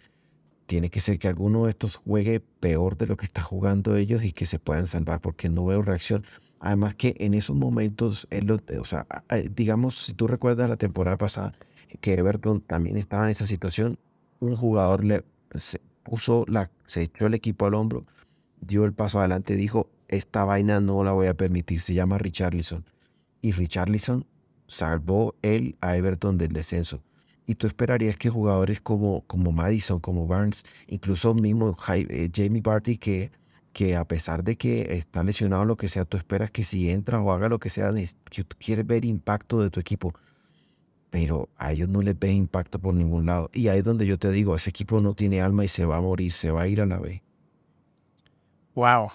S2: Tiene que ser que alguno de estos juegue peor de lo que está jugando ellos y que se puedan salvar, porque no veo reacción. Además que en esos momentos, o sea, digamos, si tú recuerdas la temporada pasada, que Everton también estaba en esa situación, un jugador le se puso la, se echó el equipo al hombro, dio el paso adelante, dijo, esta vaina no la voy a permitir. Se llama Richarlison. Y Richarlison salvó él a Everton del descenso. Y tú esperarías que jugadores como, como Madison, como Barnes, incluso mismo eh, Jamie Barty, que, que a pesar de que está lesionado lo que sea, tú esperas que si entra o haga lo que sea, tú quieres ver impacto de tu equipo. Pero a ellos no les ves impacto por ningún lado. Y ahí es donde yo te digo, ese equipo no tiene alma y se va a morir, se va a ir a la B.
S1: Wow.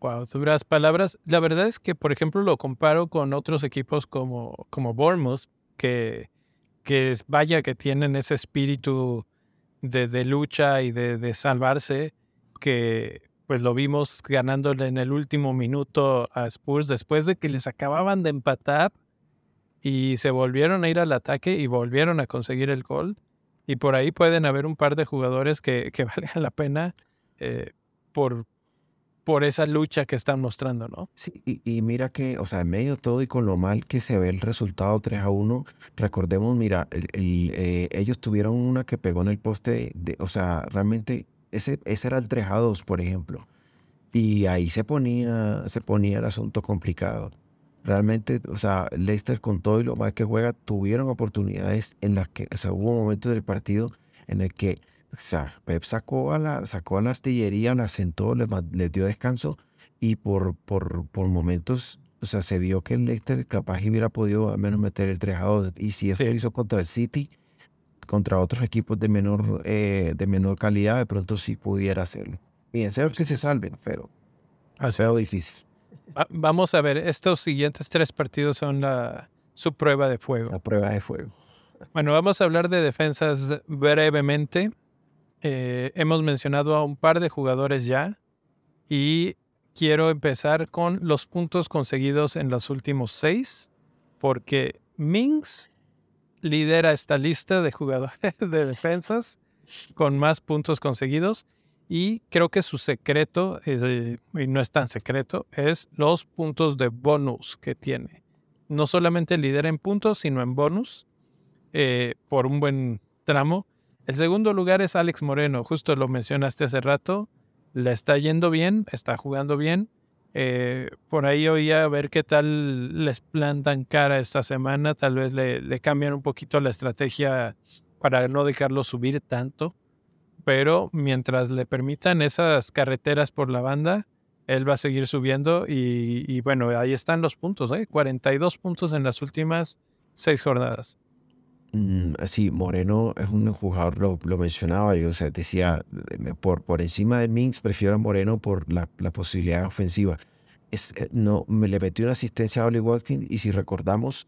S1: Wow, duras palabras. La verdad es que, por ejemplo, lo comparo con otros equipos como, como Bournemouth, que, que vaya que tienen ese espíritu de, de lucha y de, de, salvarse, que pues lo vimos ganándole en el último minuto a Spurs después de que les acababan de empatar y se volvieron a ir al ataque y volvieron a conseguir el gol. Y por ahí pueden haber un par de jugadores que, que valgan la pena eh, por, por esa lucha que están mostrando, ¿no?
S2: Sí, y, mira que, o sea, en medio de todo y con lo mal que se ve el resultado 3 a 1, recordemos, mira, eh, ellos tuvieron una que pegó en el poste, de, o sea, realmente ese, ese era el 3 a 2, por ejemplo. Y ahí se ponía, se ponía el asunto complicado. Realmente, o sea, Leicester con todo y lo mal que juega, tuvieron oportunidades en las que, o sea, hubo momentos del partido en el que o sea, Pep sacó a la, sacó a la artillería, la sentó, le, dio descanso y por, por, por momentos, o sea, se vio que el Leicester capaz hubiera podido al menos meter el 3 a 2. Y si eso lo hizo contra el City, contra otros equipos de menor, eh, de menor calidad, de pronto sí pudiera hacerlo. Bien, sé que se salven, pero ha sido difícil.
S1: Vamos a ver, estos siguientes tres partidos son la, su prueba de fuego.
S2: La prueba de fuego.
S1: Bueno, vamos a hablar de defensas brevemente. Eh, hemos mencionado a un par de jugadores ya y quiero empezar con los puntos conseguidos en los últimos seis, porque Mings lidera esta lista de jugadores de defensas con más puntos conseguidos y creo que su secreto, y no es tan secreto, es los puntos de bonus que tiene. No solamente lidera en puntos, sino en bonus eh, por un buen tramo. El segundo lugar es Alex Moreno, justo lo mencionaste hace rato. Le está yendo bien, está jugando bien. Eh, por ahí oía a ver qué tal les plantan cara esta semana. Tal vez le, le cambian un poquito la estrategia para no dejarlo subir tanto. Pero mientras le permitan esas carreteras por la banda, él va a seguir subiendo. Y, bueno, ahí están los puntos, ¿eh? 42 puntos en las últimas seis jornadas.
S2: Mm, sí, Moreno es un jugador, lo, lo mencionaba yo, o sea, decía, por, por encima de Minx prefiero a Moreno por la, la posibilidad ofensiva. Es, eh, no, me le metió una asistencia a Oli Watkins y si recordamos,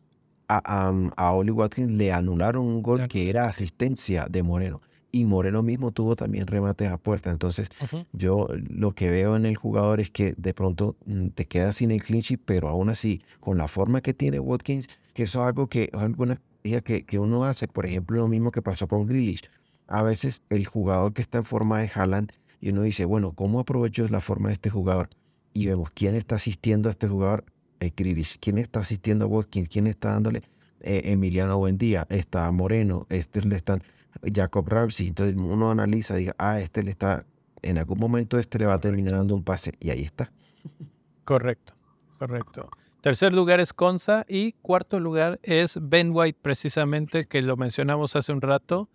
S2: a, a, Oli Watkins le anularon un gol que era asistencia de Moreno y Moreno mismo tuvo también remates a puerta. Entonces, yo lo que veo en el jugador es que de pronto mm, te quedas sin el clinch, pero aún así, con la forma que tiene Watkins, que eso es algo que alguna que, que uno hace, por ejemplo, lo mismo que pasó con Grealish. A veces el jugador que está en forma de Haaland y uno dice, bueno, ¿cómo aprovecho la forma de este jugador? Y vemos quién está asistiendo a este jugador, eh, Grealish, quién está asistiendo a Watkins, quién está dándole eh, Emiliano Buendía, está Moreno, este le están Jacob Ramsey. Entonces uno analiza, diga, ah, este le está, en algún momento este le va a terminar dando un pase y ahí está.
S1: Correcto, correcto. Tercer lugar es Conza y cuarto lugar es Ben White, precisamente, que lo mencionamos hace un rato.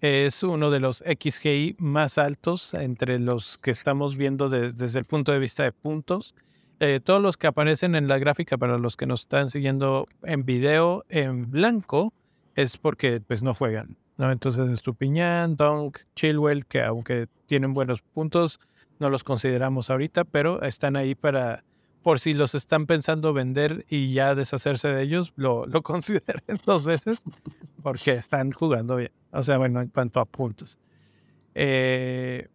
S1: Es uno de los XGI más altos entre los que estamos viendo desde el punto de vista de puntos. Eh, todos los que aparecen en la gráfica para los que nos están siguiendo en video en blanco es porque pues no juegan. ¿no? Entonces Estupiñán, Dunk, Chilwell, que aunque tienen buenos puntos, no los consideramos ahorita, pero están ahí para por si los están pensando vender y ya deshacerse de ellos, lo, lo consideren dos veces porque están jugando bien. O sea, bueno, en cuanto a puntos. Eh,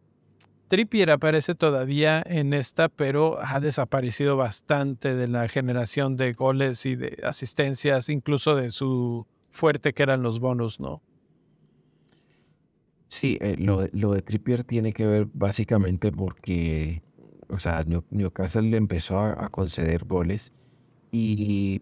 S1: Trippier aparece todavía en esta, pero ha desaparecido bastante de la generación de goles y de asistencias, incluso de su fuerte que eran los bonos, ¿no?
S2: Sí, eh, lo, lo de Trippier tiene que ver básicamente porque o sea, Newcastle le empezó a, conceder goles y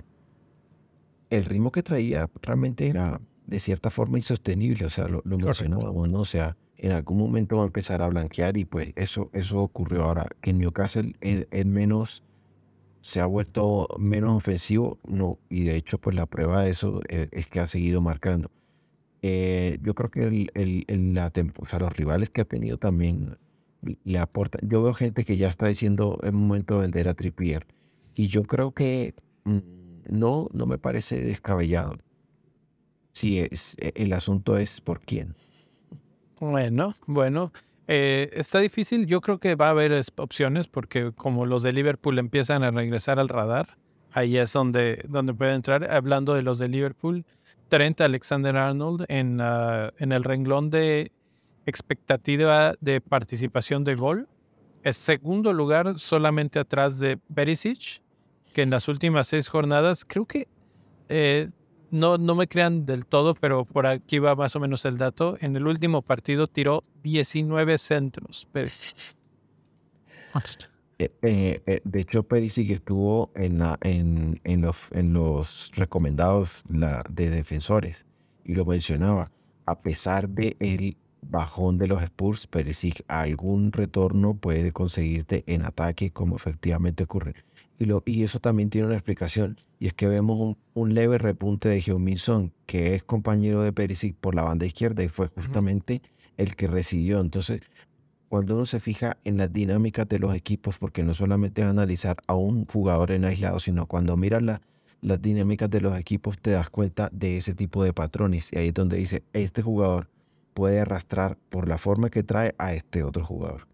S2: el ritmo que traía realmente era de cierta forma insostenible, o sea, lo, lo mencionábamos, ¿no? O sea, en algún momento va a empezar a blanquear y pues eso, eso ocurrió ahora, que Newcastle es, menos, se ha vuelto menos ofensivo, no, y de hecho pues la prueba de eso eh, es, que ha seguido marcando. Eh, yo creo que el, el, la, o sea, los rivales que ha tenido también le aporta. Yo veo gente que ya está diciendo es momento de vender a Trippier. Y yo creo que mm, no, no me parece descabellado. Si es, e, el asunto es por quién.
S1: Bueno, bueno. Eh, está difícil. Yo creo que va a haber opciones porque como los de Liverpool empiezan a regresar al radar, ahí es donde, donde puede entrar. Hablando de los de Liverpool, Trent Alexander Arnold en, en el renglón de expectativa de participación de gol. Es segundo lugar solamente atrás de Perisic, que en las últimas seis jornadas, creo que eh, no, no me crean del todo, pero por aquí va más o menos el dato. En el último partido tiró 19 centros.
S2: Eh, eh, eh, de hecho, Perisic estuvo en, la, en, en, los, en los recomendados de defensores y lo mencionaba. A pesar de el bajón de los Spurs, Perisic algún retorno puede conseguirte en ataque, como efectivamente ocurre. Y, lo, y eso también tiene una explicación, y es que vemos un, leve repunte de Heung-Min Son, que es compañero de Perisic por la banda izquierda y fue justamente el que recibió. Entonces, cuando uno se fija en las dinámicas de los equipos, porque no solamente es analizar a un jugador en aislado, sino cuando miras las dinámicas de los equipos, te das cuenta de ese tipo de patrones. Y ahí es donde dice, este jugador puede arrastrar por la forma que trae a este otro jugador.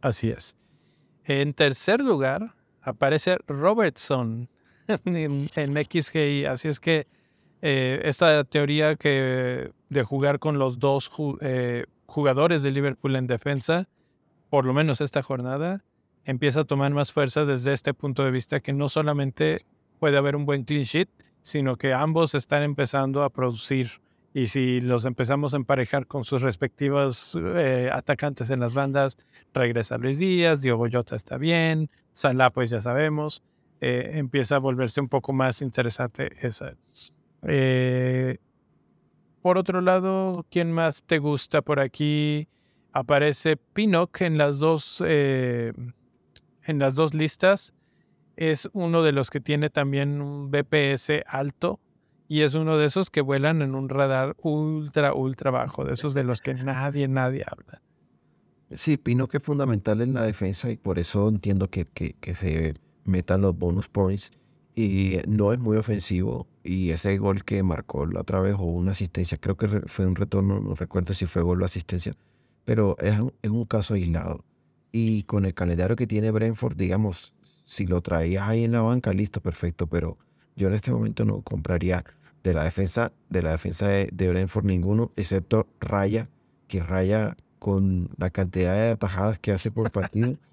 S1: Así es. En tercer lugar aparece Robertson en, XGI. Así es que eh, esta teoría que de jugar con los dos eh, jugadores de Liverpool en defensa, por lo menos esta jornada, empieza a tomar más fuerza desde este punto de vista que no solamente puede haber un buen clean sheet, sino que ambos están empezando a producir. Y si los empezamos a emparejar con sus respectivos eh, atacantes en las bandas, regresa Luis Díaz, Diogo Jota está bien, Salah pues ya sabemos, eh, empieza a volverse un poco más interesante esa. Eh, por otro lado, ¿quién más te gusta por aquí? Aparece Pinnock en las dos, en las dos listas. Es uno de los que tiene también un BPS alto y es uno de esos que vuelan en un radar ultra, ultra bajo, de esos de los que nadie, nadie habla.
S2: Sí, Pinnock es fundamental en la defensa y por eso entiendo que, que, que se metan los bonus points y no es muy ofensivo. Y ese gol que marcó la otra vez o una asistencia, creo que fue un retorno, no recuerdo si fue gol o asistencia, pero es un, un caso aislado. Y con el calendario que tiene Brentford, digamos, si lo traías ahí en la banca, listo, perfecto, pero yo en este momento no compraría de la defensa, de la defensa de, de Brentford ninguno, excepto Raya, que Raya con la cantidad de atajadas que hace por partido.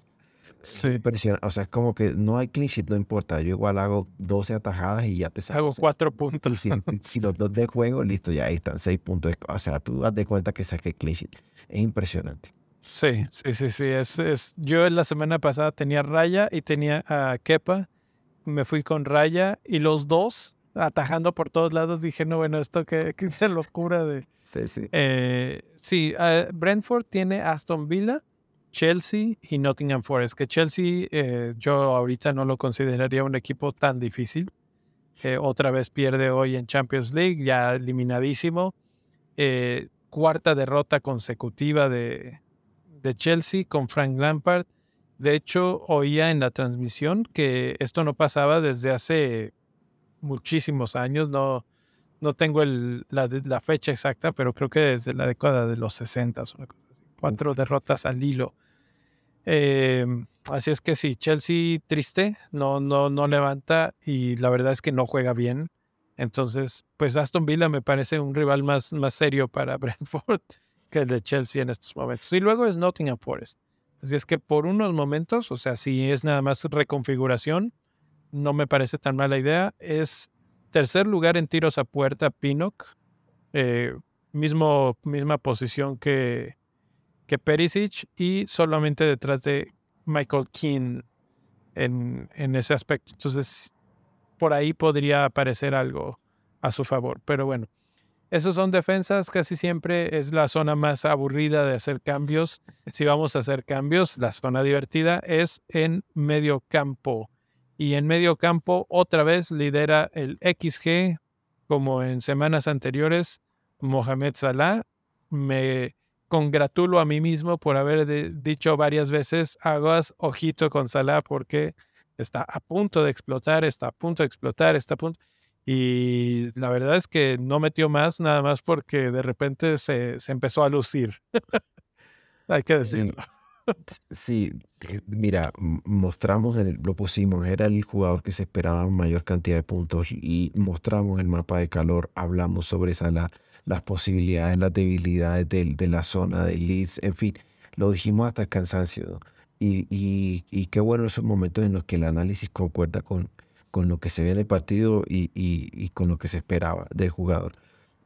S2: Sí. O sea, es como que no hay clean sheet, no importa. Yo igual hago 12 atajadas y ya te
S1: saco. Hago 4 puntos.
S2: Si, los dos de juego, listo, ya ahí están 6 puntos. O sea, tú das de cuenta que saqué clean sheet. Es impresionante.
S1: Sí, sí, sí, sí. Es, es, yo la semana pasada tenía Raya y tenía a Kepa. Me fui con Raya y los dos atajando por todos lados. Dije, no, bueno, esto qué, qué locura de...
S2: Sí, sí.
S1: Eh, sí, uh, Brentford tiene Aston Villa Chelsea y Nottingham Forest. Que Chelsea eh, yo ahorita no lo consideraría un equipo tan difícil. Eh, otra vez pierde hoy en Champions League, ya eliminadísimo. Cuarta derrota consecutiva de, de Chelsea con Frank Lampard. De hecho, oía en la transmisión que esto no pasaba desde hace muchísimos años. No, no tengo el, la, la, fecha exacta, pero creo que desde la década de los 60, una cosa así. Cuatro derrotas al hilo. Em, así es que sí, Chelsea triste, no, no, no levanta y la verdad es que no juega bien. Entonces, pues Aston Villa me parece un rival más, más serio para Brentford que el de Chelsea en estos momentos. Y luego es Nottingham Forest. Así es que por unos momentos, o sea, si es nada más reconfiguración, no me parece tan mala idea. Es tercer lugar en tiros a puerta Pinnock, eh, mismo, misma posición que, que Perisic y solamente detrás de Michael Keane en, en, ese aspecto. Entonces, por ahí podría aparecer algo a su favor. Pero bueno, esos son defensas, casi siempre es la zona más aburrida de hacer cambios. Si vamos a hacer cambios, la zona divertida es en medio campo. Y en medio campo otra vez lidera el XG, como en semanas anteriores, Mohamed Salah. Me congratulo a mí mismo por haber dicho varias veces, hagas ojito con Salah porque está a punto de explotar, está a punto de explotar, está a punto... Y la verdad es que no metió más, nada más porque de repente se, se empezó a lucir. Hay que decirlo.
S2: Sí, eh, mira, mostramos, lo pusimos, era el jugador que se esperaba mayor cantidad de puntos y mostramos el mapa de calor, hablamos sobre Salah las posibilidades, las debilidades de, de la zona de Leeds, en fin, lo dijimos hasta el cansancio. Y, y, qué bueno esos momentos en los que el análisis concuerda con, con lo que se ve en el partido y, y con lo que se esperaba del jugador.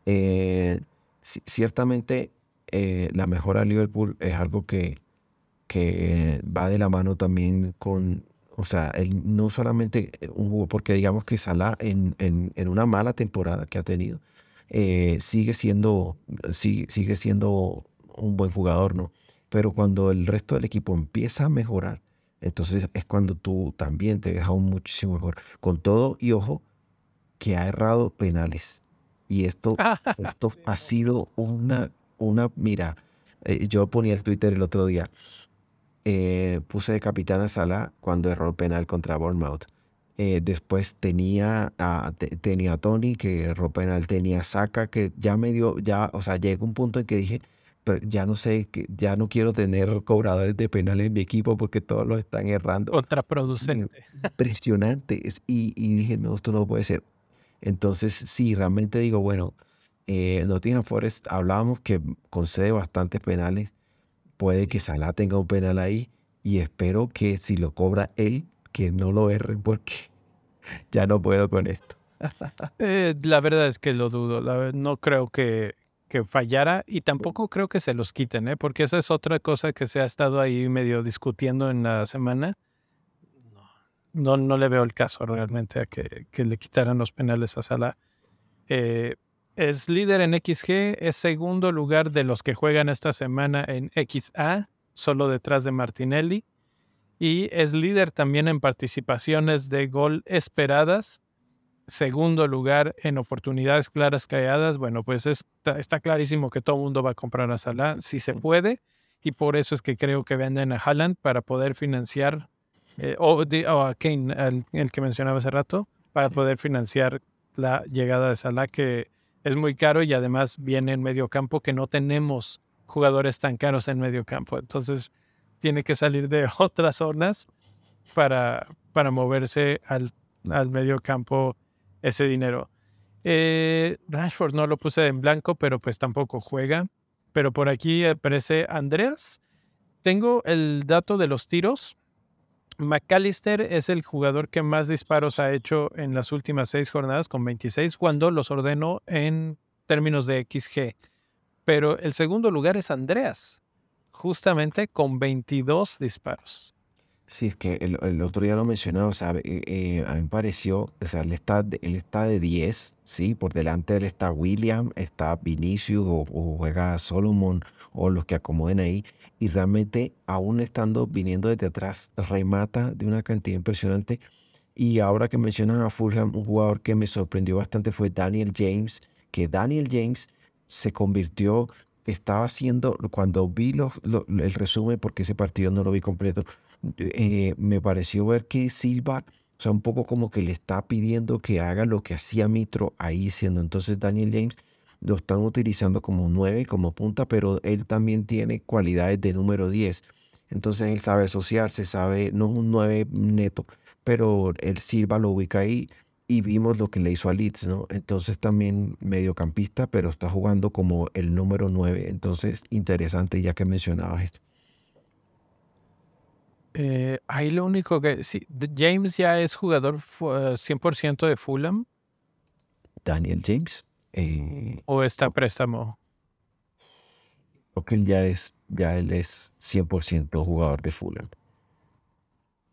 S2: Eh, ciertamente, eh, la mejora de Liverpool es algo que, que va de la mano también con, o sea, él no solamente un porque digamos que Salah en, en, en una mala temporada que ha tenido, eh, sigue siendo, sigue, sigue siendo un buen jugador, ¿no? Pero cuando el resto del equipo empieza a mejorar, entonces es cuando tú también te dejas un muchísimo mejor. Con todo y ojo, que ha errado penales. Y esto, esto ha sido una, una mira, eh, yo ponía el Twitter el otro día, eh, puse de capitán a Salah cuando erró penal contra Bournemouth. Eh, después tenía a, tenía Tony que erró penal, tenía a Saka que ya me dio, ya, o sea, llegó un punto en que dije, ya no sé, que ya no quiero tener cobradores de penales en mi equipo porque todos los están errando.
S1: Contraproducente.
S2: Impresionante. Y, y dije, no, esto no puede ser. Entonces, sí, realmente digo, bueno, eh, Nottingham Forest hablábamos que concede bastantes penales. Puede que Salah tenga un penal ahí y espero que si lo cobra él, que no lo erre porque ya no puedo con esto.
S1: Eh, la verdad es que lo dudo. no creo que, que, fallara y tampoco creo que se los quiten, ¿eh? porque esa es otra cosa que se ha estado ahí medio discutiendo en la semana. No, no le veo el caso realmente a que, que le quitaran los penales a Salah. Eh, es líder en XG, es segundo lugar de los que juegan esta semana en XA, solo detrás de Martinelli. Y es líder también en participaciones de gol esperadas, segundo lugar en oportunidades claras creadas. Bueno, pues está, está clarísimo que todo el mundo va a comprar a Salah si se puede. Y por eso es que creo que venden a Haaland para poder financiar, eh, o, a Kane, el, el que mencionaba hace rato, para poder financiar la llegada de Salah, que es muy caro y además viene en medio campo que no tenemos jugadores tan caros en medio campo. Entonces tiene que salir de otras zonas para, para moverse al, al medio campo ese dinero. Eh, Rashford no lo puse en blanco, pero pues tampoco juega. Pero por aquí aparece Andreas. Tengo el dato de los tiros. McAllister es el jugador que más disparos ha hecho en las últimas seis jornadas con 26 cuando los ordeno en términos de XG. Pero el segundo lugar es Andreas, justamente con 22 disparos.
S2: Sí, es que el, otro día lo mencioné, o sea, eh, eh, a mí me pareció, o sea, él está, él está de 10, ¿sí? Por delante de él está William, está Vinicius o, juega Solomon o los que acomoden ahí. Y realmente, aún estando viniendo desde atrás, remata de una cantidad impresionante. Y ahora que mencionan a Fulham, un jugador que me sorprendió bastante fue Daniel James, que Daniel James se convirtió estaba haciendo, cuando vi el resumen, porque ese partido no lo vi completo, eh, me pareció ver que Silva, o sea, un poco como que le está pidiendo que haga lo que hacía Mitro ahí siendo. Entonces Daniel James lo están utilizando como 9, como punta, pero él también tiene cualidades de número 10. Entonces él sabe asociarse, sabe, no es un 9 neto, pero el Silva lo ubica ahí y vimos lo que le hizo a Leeds, ¿no? Entonces también mediocampista, pero está jugando como el número 9. Entonces, interesante ya que mencionabas esto.
S1: Eh, ahí lo único que... Sí, James ya es jugador 100% de Fulham.
S2: Daniel James. Eh,
S1: ¿O está préstamo?
S2: Creo que él ya es, ya él es 100% jugador de Fulham.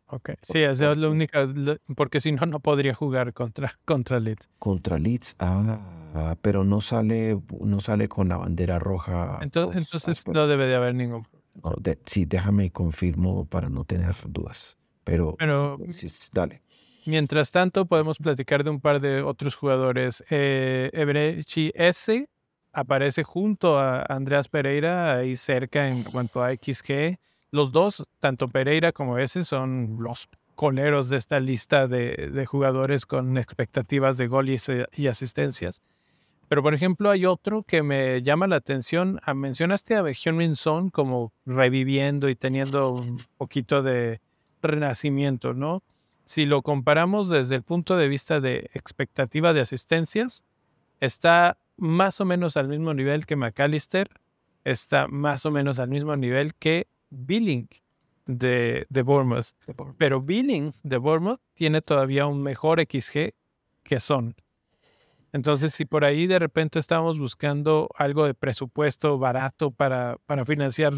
S1: Ok, sí, esa es la única, porque si no, no podría jugar contra, contra Leeds.
S2: Contra Leeds, ah, pero no sale, no sale con la bandera roja.
S1: Entonces, entonces no debe de haber ningún
S2: sí, déjame confirmo para no tener dudas. Pero,
S1: pero
S2: dale.
S1: Mientras tanto, podemos platicar de un par de otros jugadores. Eh, Ebrechi S aparece junto a Andreas Pereira ahí cerca en cuanto a XG. Los dos, tanto Pereira como ese, son los coleros de esta lista de, jugadores con expectativas de gol y, asistencias. Pero, por ejemplo, hay otro que me llama la atención. Ah, mencionaste a Hyun Son como reviviendo y teniendo un poquito de renacimiento, ¿no? Si lo comparamos desde el punto de vista de expectativa de asistencias, está más o menos al mismo nivel que McAllister, está más o menos al mismo nivel que Billing de, de Bournemouth. Pero Billing de Bournemouth tiene todavía un mejor XG que Son. Entonces, si por ahí de repente estamos buscando algo de presupuesto barato para, para financiar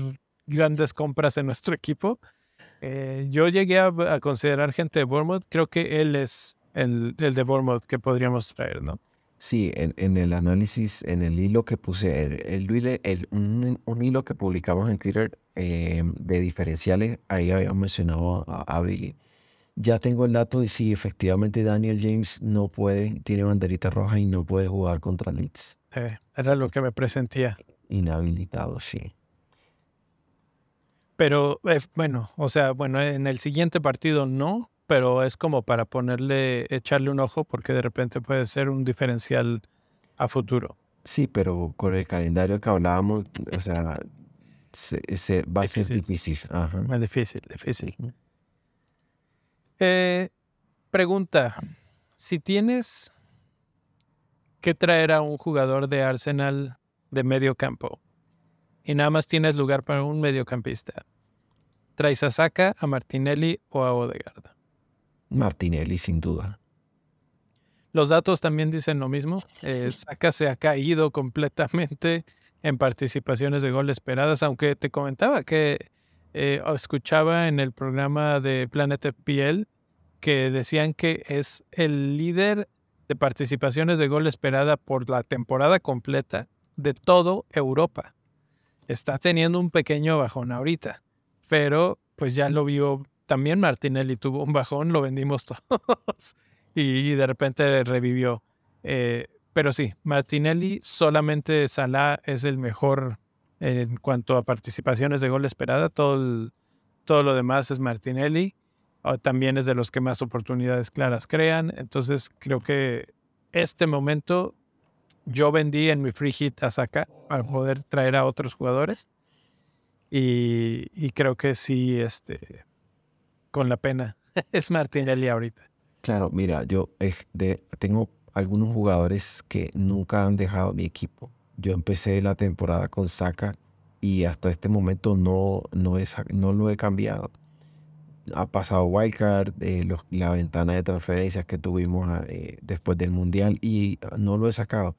S1: grandes compras en nuestro equipo. Eh, yo llegué a, considerar gente de Bournemouth. Creo que él es el, el de Bournemouth que podríamos traer, ¿no?
S2: Sí, en, el análisis, en el hilo que puse, el, el, un, hilo que publicamos en Twitter eh, de diferenciales, ahí habíamos mencionado a, Billy. Ya tengo el dato y sí, efectivamente Daniel James no puede, tiene banderita roja y no puede jugar contra Leeds.
S1: Eh, era lo que me presentía.
S2: Inhabilitado, sí.
S1: Pero eh, bueno, o sea, bueno, en el siguiente partido no, pero es como para ponerle, echarle un ojo porque de repente puede ser un diferencial a futuro.
S2: Sí, pero con el calendario que hablábamos, o sea, se, va a ser difícil.
S1: Es difícil, difícil. Eh, pregunta, si tienes que traer a un jugador de Arsenal de medio campo y nada más tienes lugar para un mediocampista, ¿traes a Saka, a Martinelli o a Odegaard?
S2: Martinelli, sin duda.
S1: Los datos también dicen lo mismo. Eh, Saka se ha caído completamente en participaciones de gol esperadas, aunque te comentaba que eh, escuchaba en el programa de Planet FPL que decían que es el líder de participaciones de gol esperada por la temporada completa de todo Europa. Está teniendo un pequeño bajón ahorita, pero pues ya lo vio también Martinelli tuvo un bajón, lo vendimos todos y, de repente revivió. Eh, pero sí, Martinelli solamente Salah es el mejor en cuanto a participaciones de gol esperada. Todo, todo lo demás es Martinelli. También es de los que más oportunidades claras crean. Entonces creo que este momento yo vendí en mi free hit a Saka para poder traer a otros jugadores. Y, y creo que sí, este, con la pena. es Martinelli ahorita.
S2: Claro, mira, yo tengo algunos jugadores que nunca han dejado mi equipo. Yo empecé la temporada con Saka y hasta este momento no, no, no lo he cambiado. Ha pasado Wildcard, eh, la ventana de transferencias que tuvimos eh, después del Mundial y no lo he sacado.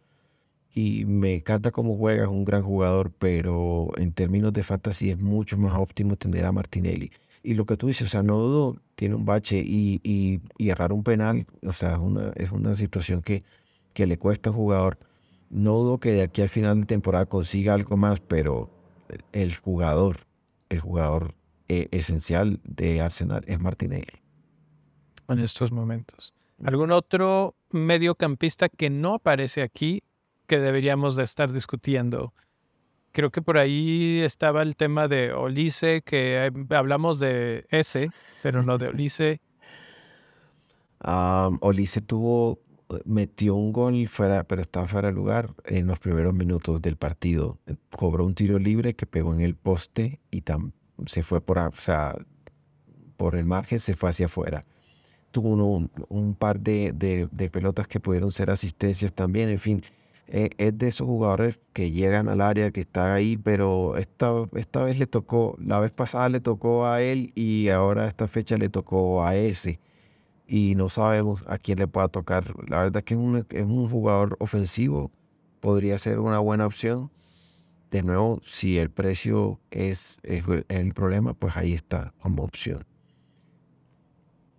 S2: Y me encanta cómo juega, es un gran jugador, pero en términos de fantasy es mucho más óptimo tener a Martinelli. Y lo que tú dices, o sea, no dudo, tiene un bache y, y, errar un penal, o sea, es una, es una situación que, que le cuesta al jugador. No dudo que de aquí al final de temporada consiga algo más, pero el jugador, el jugador eh, esencial de Arsenal es Martinelli.
S1: En estos momentos. ¿Algún otro mediocampista que no aparece aquí que deberíamos de estar discutiendo? creo que por ahí estaba el tema de Olise, que eh, hablamos de ese, pero no de Olise.
S2: Um, Olise tuvo, metió un gol fuera, pero estaba fuera de lugar en los primeros minutos del partido. Cobró un tiro libre que pegó en el poste y se fue por, o sea, por el margen, se fue hacia afuera. Tuvo un, par de, de pelotas que pudieron ser asistencias también, en fin eh, es de esos jugadores que llegan al área, que están ahí, pero esta, esta vez le tocó, la vez pasada le tocó a él y ahora esta fecha le tocó a ese. Y no sabemos a quién le pueda tocar. La verdad es que es un, es un jugador ofensivo, podría ser una buena opción. De nuevo, si el precio es, es el problema, pues ahí está como opción.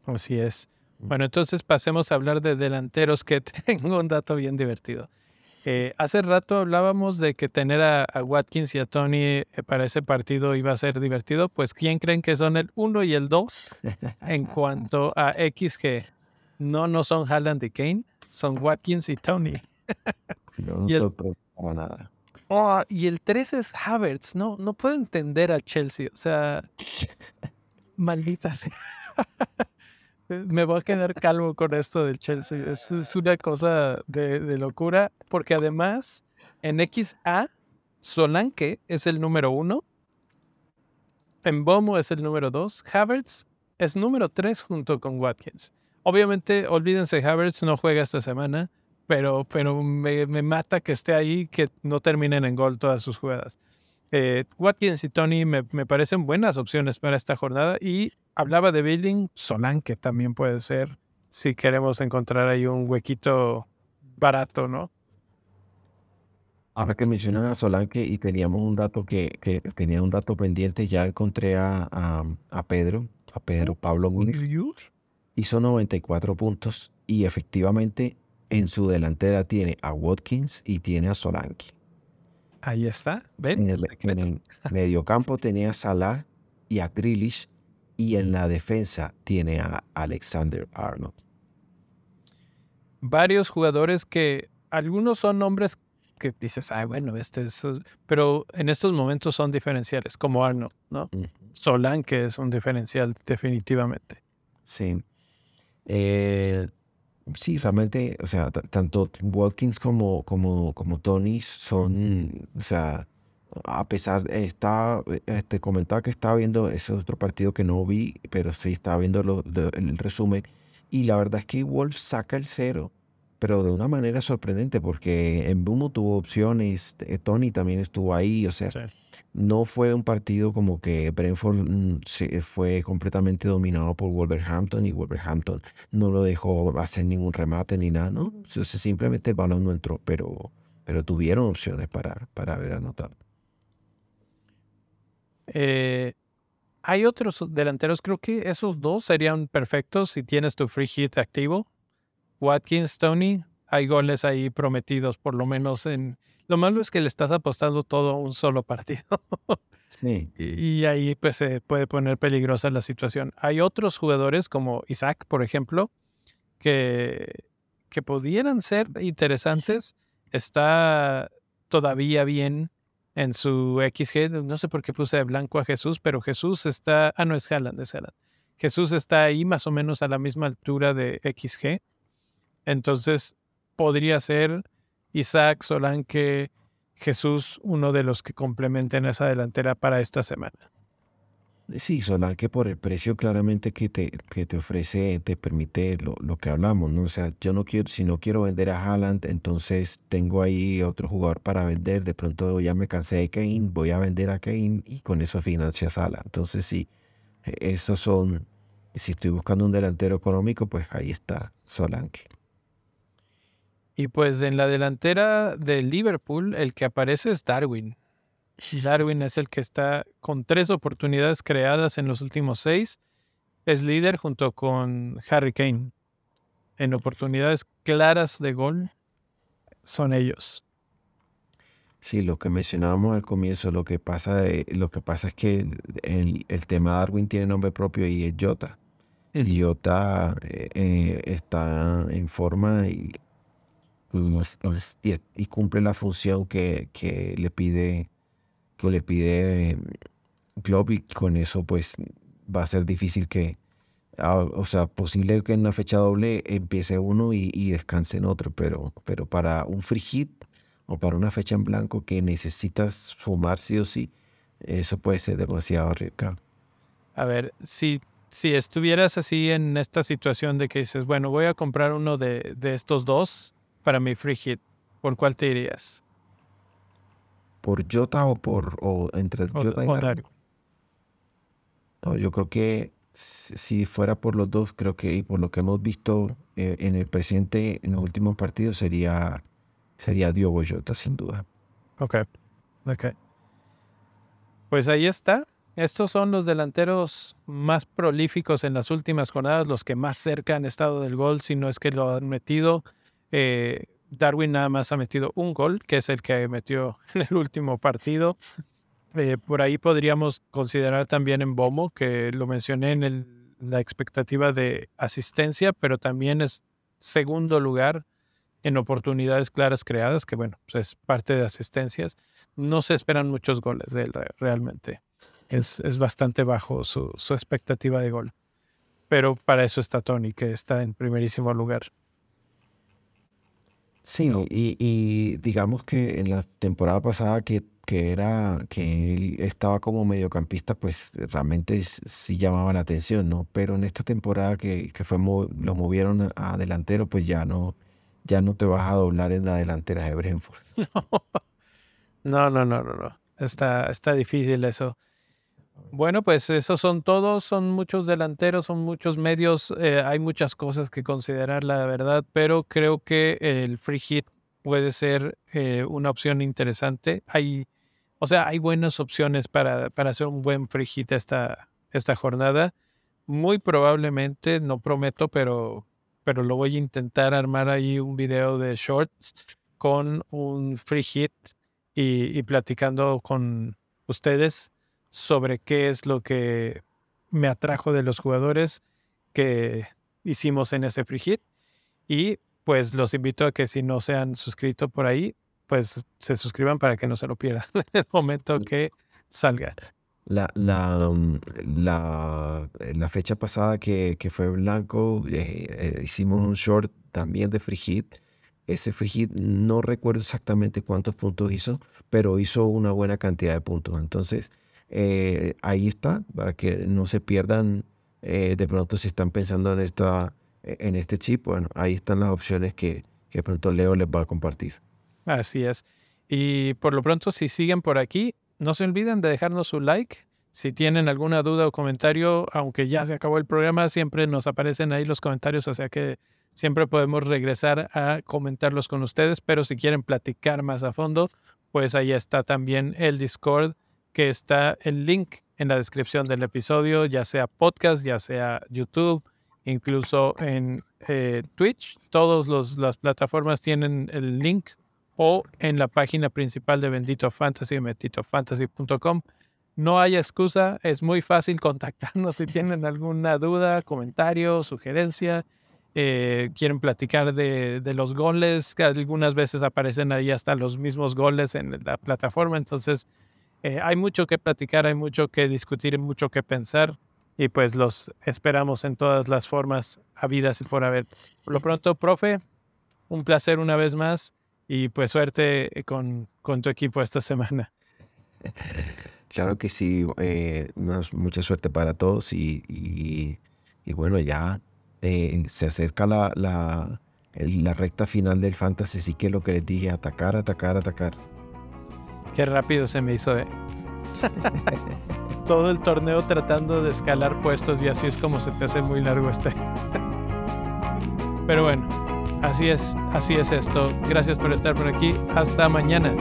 S1: Así es. Mm. Bueno, entonces pasemos a hablar de delanteros que tengo un dato bien divertido. Eh, hace rato hablábamos de que tener a, Watkins y a Tony eh, para ese partido iba a ser divertido. Pues, ¿quién creen que son el 1 y el 2 en cuanto a X que no, no son Haaland y Kane, son Watkins y Tony?
S2: no y el, nada.
S1: Oh, y el 3 es Havertz. No, no puedo entender a Chelsea. O sea, maldita sea. me voy a quedar calvo con esto del Chelsea. Es, una cosa de, locura, porque además en XA, Solanke es el número uno, Bomo es el número dos, Havertz es número tres junto con Watkins. Obviamente, olvídense, Havertz no juega esta semana, pero, pero me, mata que esté ahí, que no terminen en gol todas sus jugadas. Eh, Watkins y Tony me, me, parecen buenas opciones para esta jornada y hablaba de Billing, Solán, que también puede ser si queremos encontrar ahí un huequito barato, ¿no?
S2: Ahora que mencionas a Solanke y teníamos un dato que, que tenía un dato pendiente, ya encontré a, a, a Pedro, a Pedro Pablo Munir. Hizo 94 puntos y efectivamente en su delantera tiene a Watkins y tiene a Solanke.
S1: Ahí está, ven.
S2: En el, en el mediocampo tenía a Salah y a Grealish y en la defensa tiene a Alexander Arnold.
S1: Varios jugadores que algunos son nombres que dices, ay, bueno, este es. Pero en estos momentos son diferenciales, como Arnold, ¿no? Solán, que es un diferencial definitivamente.
S2: Sí. Eh, sí, realmente, o sea, tanto Watkins como, como, como Tony son, o sea, a pesar, está, este, comentaba que estaba viendo ese otro partido que no vi, pero sí estaba viendo lo, el resumen. Y la verdad es que Wolf saca el cero pero de una manera sorprendente porque en Bumo tuvo opciones, eh, Tony también estuvo ahí, o sea, no fue un partido como que Brentford mm, se fue completamente dominado por Wolverhampton y Wolverhampton no lo dejó hacer ningún remate ni nada, ¿no? Entonces simplemente el balón no entró, pero, pero tuvieron opciones para, para haber anotado.
S1: Eh, hay otros delanteros, creo que esos dos serían perfectos si tienes tu free hit activo Watkins, Tony, hay goles ahí prometidos, por lo menos en... Lo malo es que le estás apostando todo a un solo partido.
S2: sí.
S1: Y, ahí pues se puede poner peligrosa la situación. Hay otros jugadores como Isaac, por ejemplo, que, que pudieran ser interesantes. Está todavía bien en su XG. No sé por qué puse de blanco a Jesús, pero Jesús está... Ah, no, es Haaland, es Haaland. Jesús está ahí más o menos a la misma altura de XG. Entonces, podría ser Isaac Solanque Jesús uno de los que complementen esa delantera para esta semana.
S2: Sí, Solanque por el precio claramente que te, que te ofrece, te permite lo, lo, que hablamos, ¿no? O sea, yo no quiero, si no quiero vender a Haaland, entonces tengo ahí otro jugador para vender, de pronto ya me cansé de Kane, voy a vender a Kane y con eso financias Haaland. Entonces sí, e, esos son, si estoy buscando un delantero económico, pues ahí está Solanque.
S1: Y pues en la delantera de Liverpool, el que aparece es Darwin. Darwin es el que está con tres oportunidades creadas en los últimos seis. Es líder junto con Harry Kane. En oportunidades claras de gol son ellos.
S2: Sí, lo que mencionábamos al comienzo, lo que pasa, lo que pasa es que el, el, tema Darwin tiene nombre propio y es Jota. Jota eh, eh, está en forma y y, cumple la función que, que le pide que le pide Klopp y con eso pues va a ser difícil que o sea posible que en una fecha doble empiece uno y, descanse en otro pero pero para un free hit o para una fecha en blanco que necesitas fumar sí o sí eso puede ser demasiado arriesgado
S1: a ver si si estuvieras así en esta situación de que dices bueno voy a comprar uno de, de estos dos para mi free hit, ¿por cuál te irías?
S2: ¿Por Jota o por o entre Jota y Darwin? No, yo creo que si fuera por los dos, creo que y por lo que hemos visto eh, en el presente, en los últimos partidos, sería, sería Diogo Jota, sin duda.
S1: Ok, ok. Pues ahí está. Estos son los delanteros más prolíficos en las últimas jornadas, los que más cerca han estado del gol, si no es que lo han metido. Eh, Darwin nada más ha metido un gol, que es el que metió en el último partido. Eh, por ahí podríamos considerar también en Bomo, que lo mencioné en la expectativa de asistencia, pero también es segundo lugar en oportunidades claras creadas, que bueno, pues es parte de asistencias. No se esperan muchos goles de él realmente. Es, es bastante bajo su, su expectativa de gol. Pero para eso está Tony, que está en primerísimo lugar.
S2: Sí, y, digamos que en la temporada pasada que, que era que él estaba como mediocampista, pues realmente sí llamaba la atención, ¿no? Pero en esta temporada que, que fue lo movieron a, delantero, pues ya no, ya no te vas a doblar en la delantera de Brentford.
S1: No, no, no, no, no. Está, está difícil eso. Bueno, pues esos son todos, son muchos delanteros, son muchos medios, eh, hay muchas cosas que considerar, la verdad, pero creo que el free hit puede ser eh, una opción interesante. Hay, o sea, hay buenas opciones para, para hacer un buen free hit esta, esta jornada. Muy probablemente, no prometo, pero, pero lo voy a intentar armar ahí un video de shorts con un free hit y, y platicando con ustedes sobre qué es lo que me atrajo de los jugadores que hicimos en ese free hit. Y pues los invito a que si no se han suscrito por ahí, pues se suscriban para que no se lo pierdan en el momento que salga.
S2: La, la, um, la, eh, la fecha pasada que, que fue blanco, eh, eh, hicimos un short también de free hit. Ese free hit no recuerdo exactamente cuántos puntos hizo, pero hizo una buena cantidad de puntos. Entonces, ahí está, para que no se pierdan de pronto si están pensando en esta e-, en este chip, bueno, ahí están las opciones que, que pronto Leo les va a compartir.
S1: Así es. Y por lo pronto, si siguen por aquí, no se olviden de dejarnos su like. Si tienen alguna duda o comentario, aunque ya se acabó el programa, siempre nos aparecen ahí los comentarios, o que siempre podemos regresar a comentarlos con ustedes, pero si quieren platicar más a fondo, pues ahí está también el Discord, que está el link en la descripción del episodio, ya sea podcast, ya sea YouTube, incluso en eh, Twitch. Todas las plataformas tienen el link o en la página principal de Bendito Fantasy, benditofantasy.com. No hay excusa, es muy fácil contactarnos si tienen alguna duda, comentario, sugerencia. Eh, quieren platicar de, de, los goles, que algunas veces aparecen ahí hasta los mismos goles en la plataforma, entonces eh, hay mucho que platicar, hay mucho que discutir, mucho que pensar y pues los esperamos en todas las formas habidas y por haber. Por lo pronto, profe, un placer una vez más y pues suerte con, con tu equipo esta semana.
S2: Claro que sí, eh, mucha suerte para todos y, y, bueno, ya eh, se acerca la, la, la, recta final del fantasy, así que lo que les dije, atacar, atacar, atacar.
S1: Qué rápido se me hizo. de todo el torneo tratando de escalar puestos y así es como se te hace muy largo este. Pero bueno, así es, así es esto. Gracias por estar por aquí. Hasta mañana.